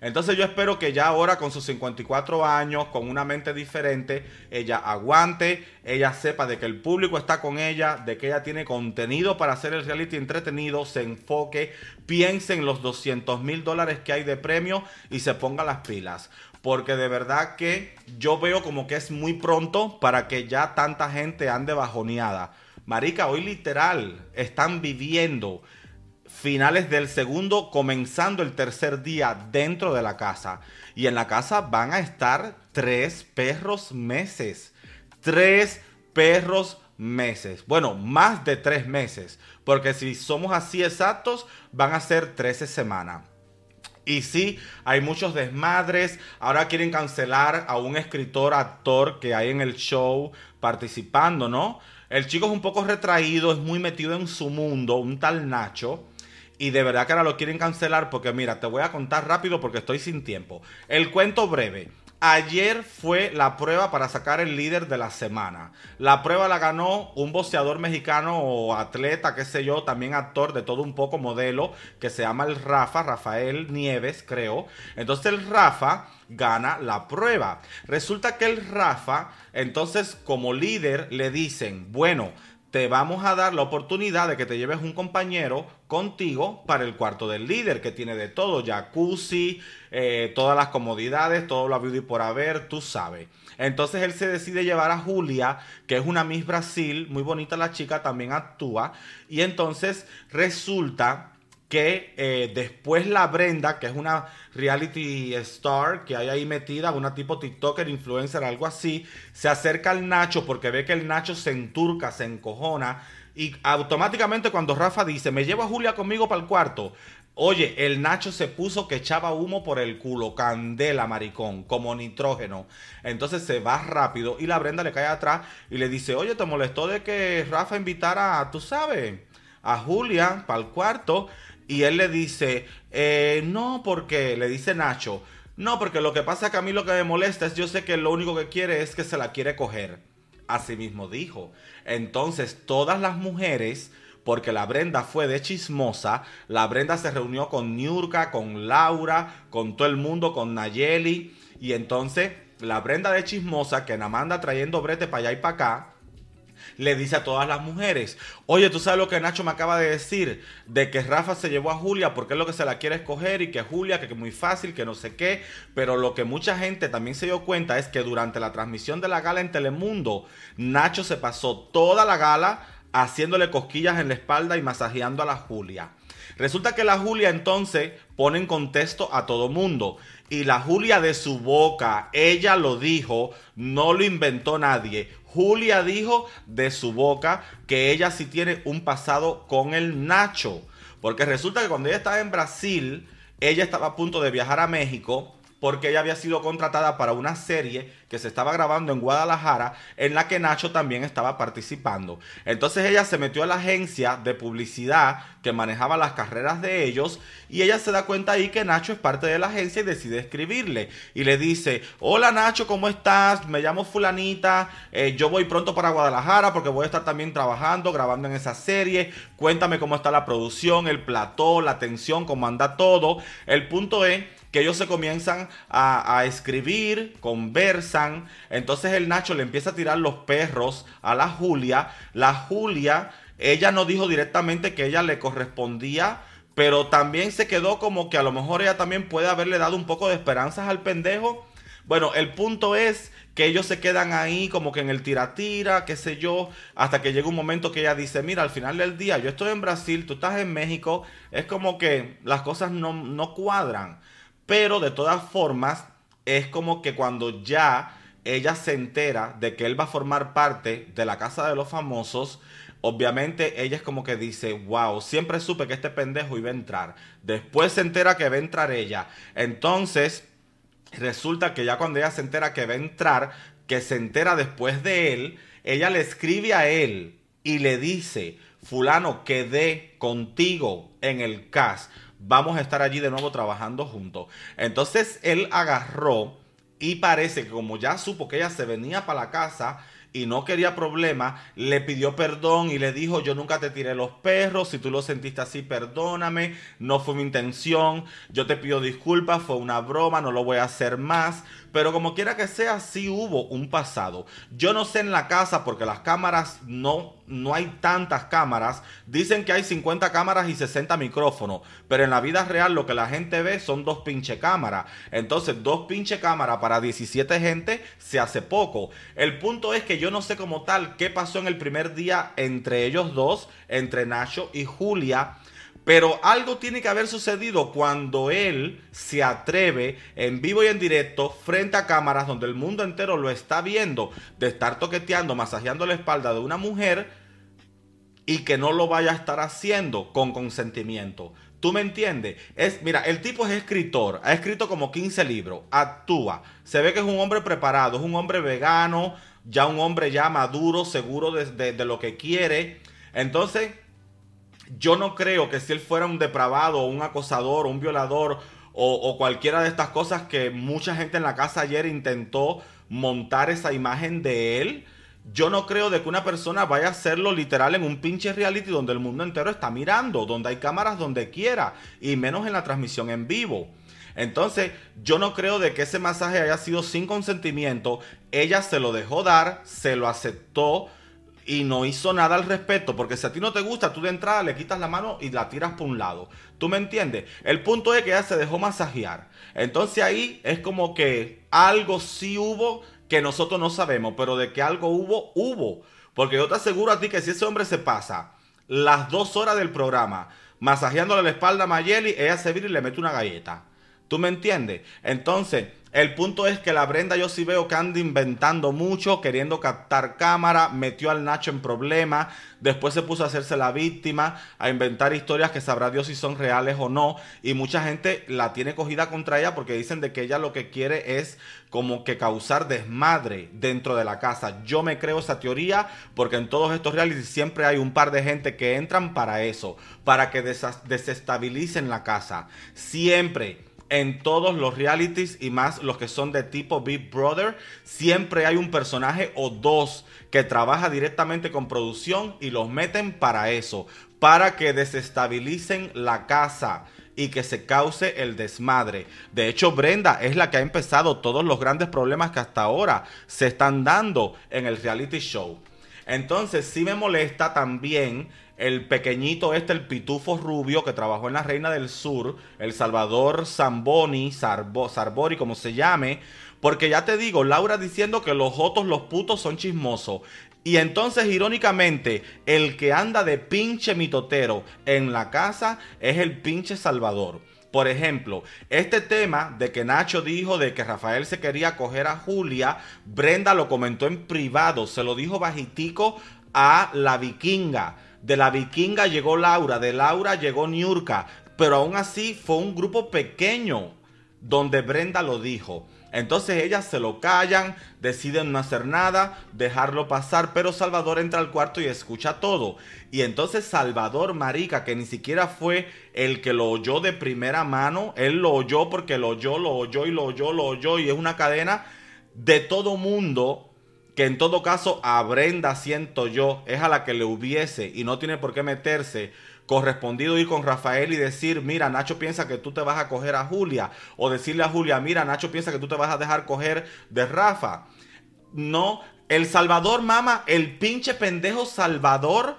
Entonces yo espero que ya ahora con sus 54 años, con una mente diferente, ella aguante, ella sepa de que el público está con ella, de que ella tiene contenido para hacer el reality entretenido, se enfoque, piense en los 200 mil dólares que hay de premio y se ponga las pilas. Porque de verdad que yo veo como que es muy pronto para que ya tanta gente ande bajoneada. Marica, hoy literal están viviendo finales del segundo, comenzando el tercer día dentro de la casa. Y en la casa van a estar tres perros meses. Tres perros meses. Bueno, más de tres meses. Porque si somos así exactos, van a ser 13 semanas. Y sí, hay muchos desmadres. Ahora quieren cancelar a un escritor, actor que hay en el show participando, ¿no? El chico es un poco retraído, es muy metido en su mundo, un tal Nacho. Y de verdad que ahora lo quieren cancelar porque mira, te voy a contar rápido porque estoy sin tiempo. El cuento breve. Ayer fue la prueba para sacar el líder de la semana. La prueba la ganó un boxeador mexicano o atleta, qué sé yo, también actor de todo un poco modelo, que se llama el Rafa, Rafael Nieves, creo. Entonces el Rafa gana la prueba. Resulta que el Rafa, entonces como líder le dicen, bueno, te vamos a dar la oportunidad de que te lleves un compañero contigo para el cuarto del líder, que tiene de todo, jacuzzi, eh, todas las comodidades, todo lo habido y por haber, tú sabes. Entonces él se decide llevar a Julia, que es una Miss Brasil, muy bonita la chica, también actúa, y entonces resulta que eh, después la Brenda, que es una reality star que hay ahí metida, una tipo TikToker, influencer, algo así, se acerca al Nacho porque ve que el Nacho se enturca, se encojona. Y automáticamente cuando Rafa dice, me llevo a Julia conmigo para el cuarto, Oye, el Nacho se puso que echaba humo por el culo, candela, maricón, como nitrógeno. Entonces se va rápido y la Brenda le cae atrás y le dice, oye, ¿te molestó de que Rafa invitara, tú sabes, a Julia para el cuarto? Y él le dice, eh, no, porque, le dice Nacho, no, porque lo que pasa es que a mí lo que me molesta es yo sé que lo único que quiere es que se la quiere coger. Así mismo dijo. Entonces todas las mujeres, porque la Brenda fue de chismosa, la Brenda se reunió con Niurka, con Laura, con todo el mundo, con Nayeli. Y entonces la Brenda de chismosa, que nada manda trayendo brete para allá y para acá, le dice a todas las mujeres, oye, tú sabes lo que Nacho me acaba de decir, de que Rafa se llevó a Julia porque es lo que se la quiere escoger y que Julia, que es muy fácil, que no sé qué, pero lo que mucha gente también se dio cuenta es que durante la transmisión de la gala en Telemundo, Nacho se pasó toda la gala haciéndole cosquillas en la espalda y masajeando a la Julia. Resulta que la Julia entonces pone en contexto a todo mundo. Y la Julia de su boca, ella lo dijo, no lo inventó nadie. Julia dijo de su boca que ella sí tiene un pasado con el Nacho. Porque resulta que cuando ella estaba en Brasil, ella estaba a punto de viajar a México porque ella había sido contratada para una serie que se estaba grabando en Guadalajara en la que Nacho también estaba participando. Entonces ella se metió a la agencia de publicidad que manejaba las carreras de ellos y ella se da cuenta ahí que Nacho es parte de la agencia y decide escribirle y le dice, hola Nacho, ¿cómo estás? Me llamo fulanita, eh, yo voy pronto para Guadalajara porque voy a estar también trabajando, grabando en esa serie, cuéntame cómo está la producción, el plató, la tensión, cómo anda todo. El punto es que ellos se comienzan a, escribir, conversan. Entonces el Nacho le empieza a tirar los perros a la Julia. La Julia, ella no dijo directamente que ella le correspondía. Pero también se quedó como que a lo mejor ella también puede haberle dado un poco de esperanzas al pendejo. Bueno, el punto es que ellos se quedan ahí como que en el tira-tira, qué sé yo, hasta que llega un momento que ella dice, mira, al final del día yo estoy en Brasil, tú estás en México, es como que las cosas no, no cuadran. Pero de todas formas, es como que cuando ya ella se entera de que él va a formar parte de la casa de los famosos, obviamente ella es como que dice, wow, siempre supe que este pendejo iba a entrar. Después se entera que va a entrar ella. Entonces, resulta que ya cuando ella se entera que va a entrar, que se entera después de él, ella le escribe a él y le dice, fulano, quedé contigo en el cast vamos a estar allí de nuevo trabajando juntos. Entonces él agarró y parece que como ya supo que ella se venía para la casa y no quería problema, le pidió perdón y le dijo, yo nunca te tiré los perros, si tú lo sentiste así, perdóname, no fue mi intención, yo te pido disculpas, fue una broma, no lo voy a hacer más, pero como quiera que sea, sí hubo un pasado. Yo no sé en la casa porque las cámaras no, no hay tantas cámaras. Dicen que hay 50 cámaras y 60 micrófonos. Pero en la vida real lo que la gente ve son dos pinche cámaras. Entonces, dos pinche cámaras para 17 gente se hace poco. El punto es que yo no sé como tal qué pasó en el primer día entre ellos dos, entre Nacho y Julia pero algo tiene que haber sucedido cuando él se atreve en vivo y en directo frente a cámaras donde el mundo entero lo está viendo, de estar toqueteando, masajeando la espalda de una mujer y que no lo vaya a estar haciendo con consentimiento. ¿Tú me entiendes? Es, mira, el tipo es escritor, ha escrito como 15 libros, actúa, se ve que es un hombre preparado, es un hombre vegano, ya un hombre ya maduro, seguro de, de lo que quiere. Entonces, yo no creo que si él fuera un depravado, un acosador, un violador o, cualquiera de estas cosas que mucha gente en la casa ayer intentó montar esa imagen de él. Yo no creo de que una persona vaya a hacerlo literal en un pinche reality donde el mundo entero está mirando, donde hay cámaras donde quiera, y menos en la transmisión en vivo. Entonces, yo no creo de que ese masaje haya sido sin consentimiento. Ella se lo dejó dar, se lo aceptó, y no hizo nada al respecto, porque si a ti no te gusta, tú de entrada le quitas la mano y la tiras por un lado. ¿Tú me entiendes? El punto es que ella se dejó masajear. Entonces ahí es como que algo sí hubo que nosotros no sabemos, pero de que algo hubo, hubo. Porque yo te aseguro a ti que si ese hombre se pasa las dos horas del programa masajeándole la espalda a Mayeli, ella se vira y le mete una galleta. ¿Tú me entiendes? Entonces, el punto es que la Brenda yo sí veo que anda inventando mucho, queriendo captar cámara, metió al Nacho en problemas, después se puso a hacerse la víctima, a inventar historias que sabrá Dios si son reales o no, y mucha gente la tiene cogida contra ella porque dicen de que ella lo que quiere es como que causar desmadre dentro de la casa. Yo me creo esa teoría porque en todos estos realities siempre hay un par de gente que entran para eso, para que desestabilicen la casa. Siempre en todos los realities y más los que son de tipo Big Brother, siempre hay un personaje o dos que trabaja directamente con producción y los meten para eso, para que desestabilicen la casa y que se cause el desmadre. De hecho, Brenda es la que ha empezado todos los grandes problemas que hasta ahora se están dando en el reality show. Entonces, sí me molesta también el pequeñito este, el pitufo rubio que trabajó en La Reina del Sur, el Salvador Zamboni, Sarbori, como se llame, porque ya te digo, Laura diciendo que los jotos, los putos son chismosos. Y entonces, irónicamente, el que anda de pinche mitotero en la casa es el pinche Salvador. Por ejemplo, este tema de que Nacho dijo de que Rafael se quería coger a Julia, Brenda lo comentó en privado, se lo dijo bajitico a la vikinga. De la vikinga llegó Laura, de Laura llegó Niurka, pero aún así fue un grupo pequeño. donde Brenda lo dijo. Entonces ellas se lo callan, deciden no hacer nada, dejarlo pasar, pero Salvador entra al cuarto y escucha todo. Y entonces Salvador Marica, que ni siquiera fue el que lo oyó de primera mano, él lo oyó porque lo oyó, lo oyó y lo oyó, lo oyó y es una cadena de todo mundo que en todo caso a Brenda siento yo es a la que le hubiese y no tiene por qué meterse correspondido ir con Rafael y decir, mira, Nacho piensa que tú te vas a coger a Julia. O decirle a Julia, mira, Nacho piensa que tú te vas a dejar coger de Rafa. No, el Salvador, mama, el pinche pendejo Salvador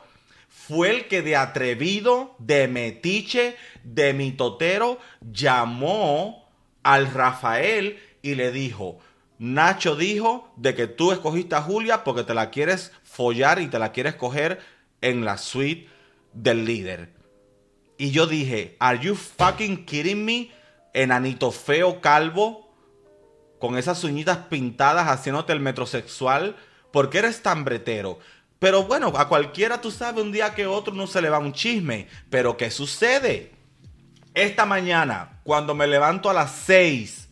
fue el que de atrevido, de metiche, de mitotero, llamó al Rafael y le dijo, Nacho dijo de que tú escogiste a Julia porque te la quieres follar y te la quieres coger en la suite del líder. Y yo dije, ¿Are you fucking kidding me? Enanito feo, calvo, con esas uñitas pintadas haciéndote el metrosexual. ¿Por qué eres tan bretero? Pero bueno, a cualquiera tú sabes un día que otro no se le va un chisme. Pero ¿qué sucede? Esta mañana, cuando me levanto a las 6,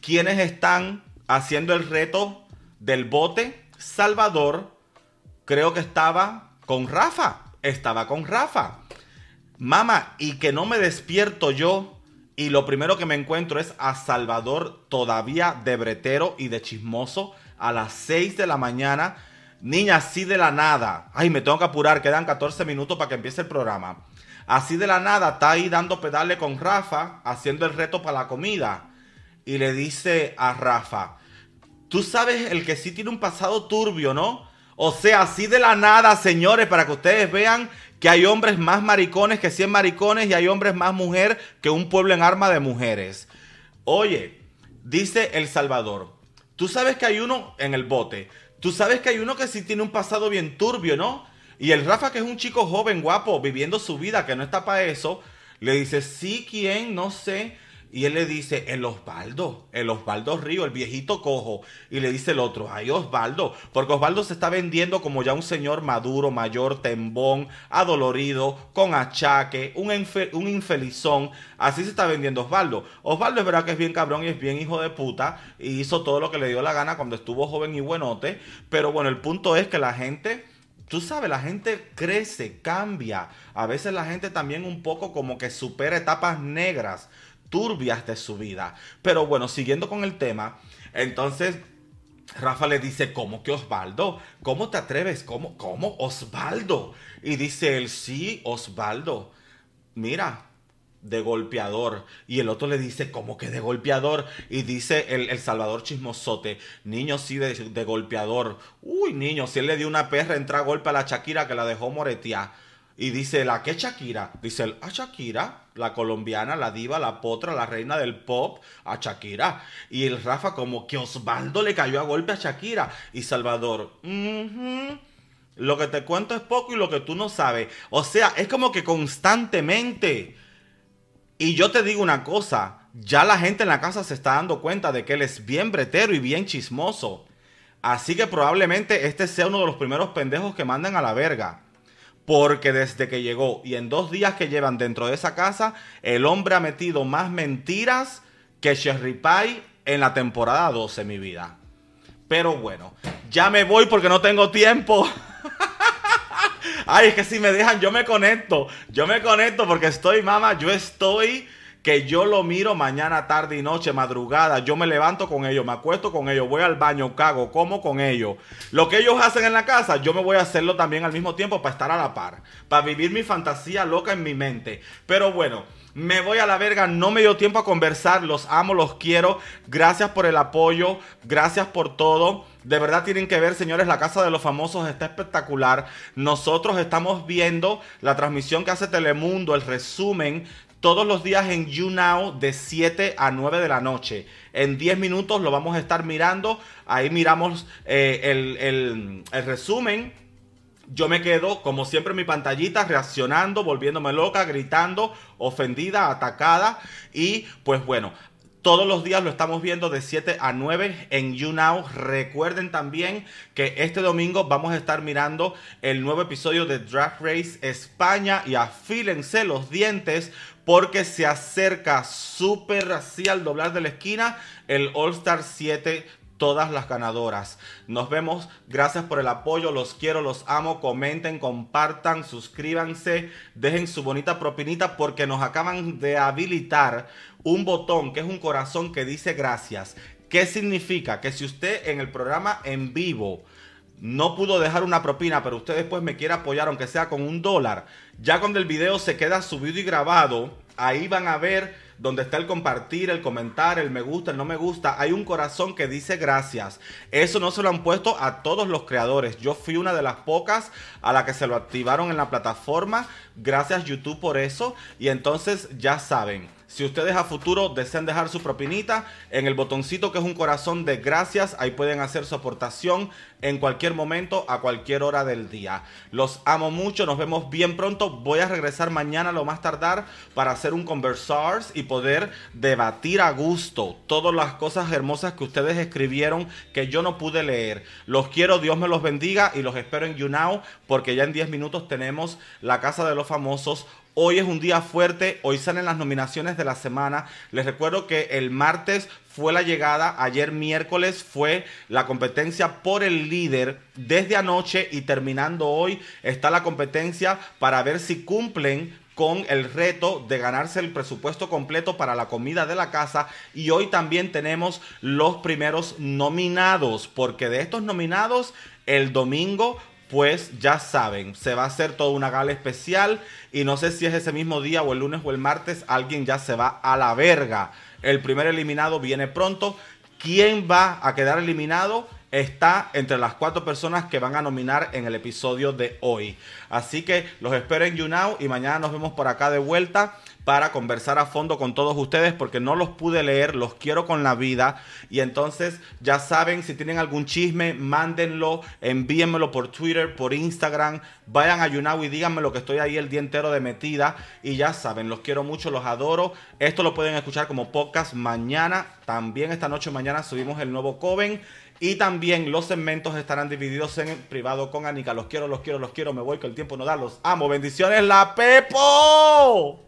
¿quiénes están haciendo el reto del bote? Salvador, creo que estaba con Rafa estaba con Rafa. Mamá, y que no me despierto yo y lo primero que me encuentro es a Salvador todavía de bretero y de chismoso a las 6 de la mañana. Niña, así de la nada. Ay, me tengo que apurar, quedan 14 minutos para que empiece el programa. Así de la nada está ahí dando pedales con Rafa, haciendo el reto para la comida. Y le dice a Rafa, tú sabes el que sí tiene un pasado turbio, ¿no? O sea, así de la nada, señores, para que ustedes vean que hay hombres más maricones que 100 maricones y hay hombres más mujer que un pueblo en arma de mujeres. Oye, dice El Salvador, tú sabes que hay uno en el bote, tú sabes que hay uno que sí tiene un pasado bien turbio, ¿no? Y el Rafa, que es un chico joven, guapo, viviendo su vida, que no está para eso, le dice, sí, ¿quién? No sé. Y él le dice, el Osvaldo, el Osvaldo Río, el viejito cojo. Y le dice el otro, ay Osvaldo, porque Osvaldo se está vendiendo como ya un señor maduro, mayor, tembón, adolorido, con achaque, un, un infelizón. Así se está vendiendo Osvaldo. Osvaldo es verdad que es bien cabrón y es bien hijo de puta. Y hizo todo lo que le dio la gana cuando estuvo joven y buenote. Pero bueno, el punto es que la gente... Tú sabes, la gente crece, cambia. A veces la gente también un poco como que supera etapas negras turbias de su vida. Pero bueno, siguiendo con el tema, entonces Rafa le dice, ¿cómo que Osvaldo? ¿Cómo te atreves? ¿Cómo? ¿Cómo? Osvaldo. Y dice él, sí, Osvaldo. Mira, de golpeador. Y el otro le dice, ¿cómo que de golpeador? Y dice el, Salvador chismosote, niño sí de, golpeador. Uy, niño, si él le dio una perra, entra golpe a la Shakira que la dejó moretear. Y dice, ¿la qué Shakira? Dice él, a Shakira, la colombiana, la diva, la potra, la reina del pop, a Shakira. Y el Rafa como que Osvaldo le cayó a golpe a Shakira. Y Salvador, lo que te cuento es poco y lo que tú no sabes. O sea, es como que constantemente. Y yo te digo una cosa, ya la gente en la casa se está dando cuenta de que él es bien bretero y bien chismoso. Así que probablemente este sea uno de los primeros pendejos que mandan a la verga. Porque desde que llegó y en dos días que llevan dentro de esa casa, el hombre ha metido más mentiras que Sherry Pie en la temporada 12, mi vida. Pero bueno, ya me voy porque no tengo tiempo. *laughs* Ay, es que si me dejan, yo me conecto. Yo me conecto porque estoy, mamá, yo estoy que yo lo miro mañana, tarde y noche, madrugada. Yo me levanto con ellos, me acuesto con ellos, voy al baño, cago, como con ellos. Lo que ellos hacen en la casa, yo me voy a hacerlo también al mismo tiempo para estar a la par, para vivir mi fantasía loca en mi mente. Pero bueno. Me voy a la verga, no me dio tiempo a conversar, los amo, los quiero. Gracias por el apoyo, gracias por todo. De verdad tienen que ver, señores, la Casa de los Famosos está espectacular. Nosotros estamos viendo la transmisión que hace Telemundo, el resumen todos los días en YouNow de 7 a 9 de la noche. En 10 minutos lo vamos a estar mirando. Ahí miramos eh, el, el resumen. Yo me quedo, como siempre, en mi pantallita, reaccionando, volviéndome loca, gritando, ofendida, atacada. Y pues bueno, Todos los días lo estamos viendo de 7 a 9 en YouNow. Recuerden también que este domingo vamos a estar mirando el nuevo episodio de Drag Race España y afílense los dientes porque se acerca súper así al doblar de la esquina el All Star 7 todas las ganadoras. Nos vemos, gracias por el apoyo, los quiero, los amo, comenten, compartan, suscríbanse, dejen su bonita propinita porque nos acaban de habilitar un botón que es un corazón que dice gracias. ¿Qué significa? Que si usted en el programa en vivo no pudo dejar una propina, pero usted después me quiere apoyar, aunque sea con un dólar, ya cuando el video se queda subido y grabado, ahí van a ver donde está el compartir, el comentar, el me gusta, el no me gusta, hay un corazón que dice gracias. Eso no se lo han puesto a todos los creadores. Yo fui una de las pocas a la que se lo activaron en la plataforma. Gracias YouTube por eso. Y entonces ya saben. Si ustedes a futuro desean dejar su propinita, en el botoncito que es un corazón de gracias, ahí pueden hacer su aportación en cualquier momento, a cualquier hora del día. Los amo mucho, nos vemos bien pronto. Voy a regresar mañana lo más tardar para hacer un conversars y poder debatir a gusto todas las cosas hermosas que ustedes escribieron que yo no pude leer. Los quiero, Dios me los bendiga y los espero en YouNow porque ya en 10 minutos tenemos la Casa de los Famosos Hoy es un día fuerte, hoy salen las nominaciones de la semana. Les recuerdo que el martes fue la llegada, ayer miércoles fue la competencia por el líder. Desde anoche y terminando hoy está la competencia para ver si cumplen con el reto de ganarse el presupuesto completo para la comida de la casa. Y hoy también tenemos los primeros nominados, porque de estos nominados, el domingo pues ya saben, se va a hacer toda una gala especial y no sé si es ese mismo día o el lunes o el martes, alguien ya se va a la verga. El primer eliminado viene pronto. ¿Quién va a quedar eliminado? Está entre las cuatro personas que van a nominar en el episodio de hoy. Así que los espero en YouNow y mañana nos vemos por acá de vuelta para conversar a fondo con todos ustedes porque no los pude leer, los quiero con la vida. Y entonces ya saben, si tienen algún chisme, mándenlo, envíenmelo por Twitter, por Instagram, vayan a YouNow y díganme lo que estoy ahí el día entero de metida. Y ya saben, los quiero mucho, los adoro. Esto lo pueden escuchar como podcast mañana. También esta noche mañana subimos el nuevo Coven. Y también los segmentos estarán divididos en privado con Anika. Los quiero, los quiero, los quiero. Me voy que el tiempo no da. Los amo. Bendiciones, la Pepo.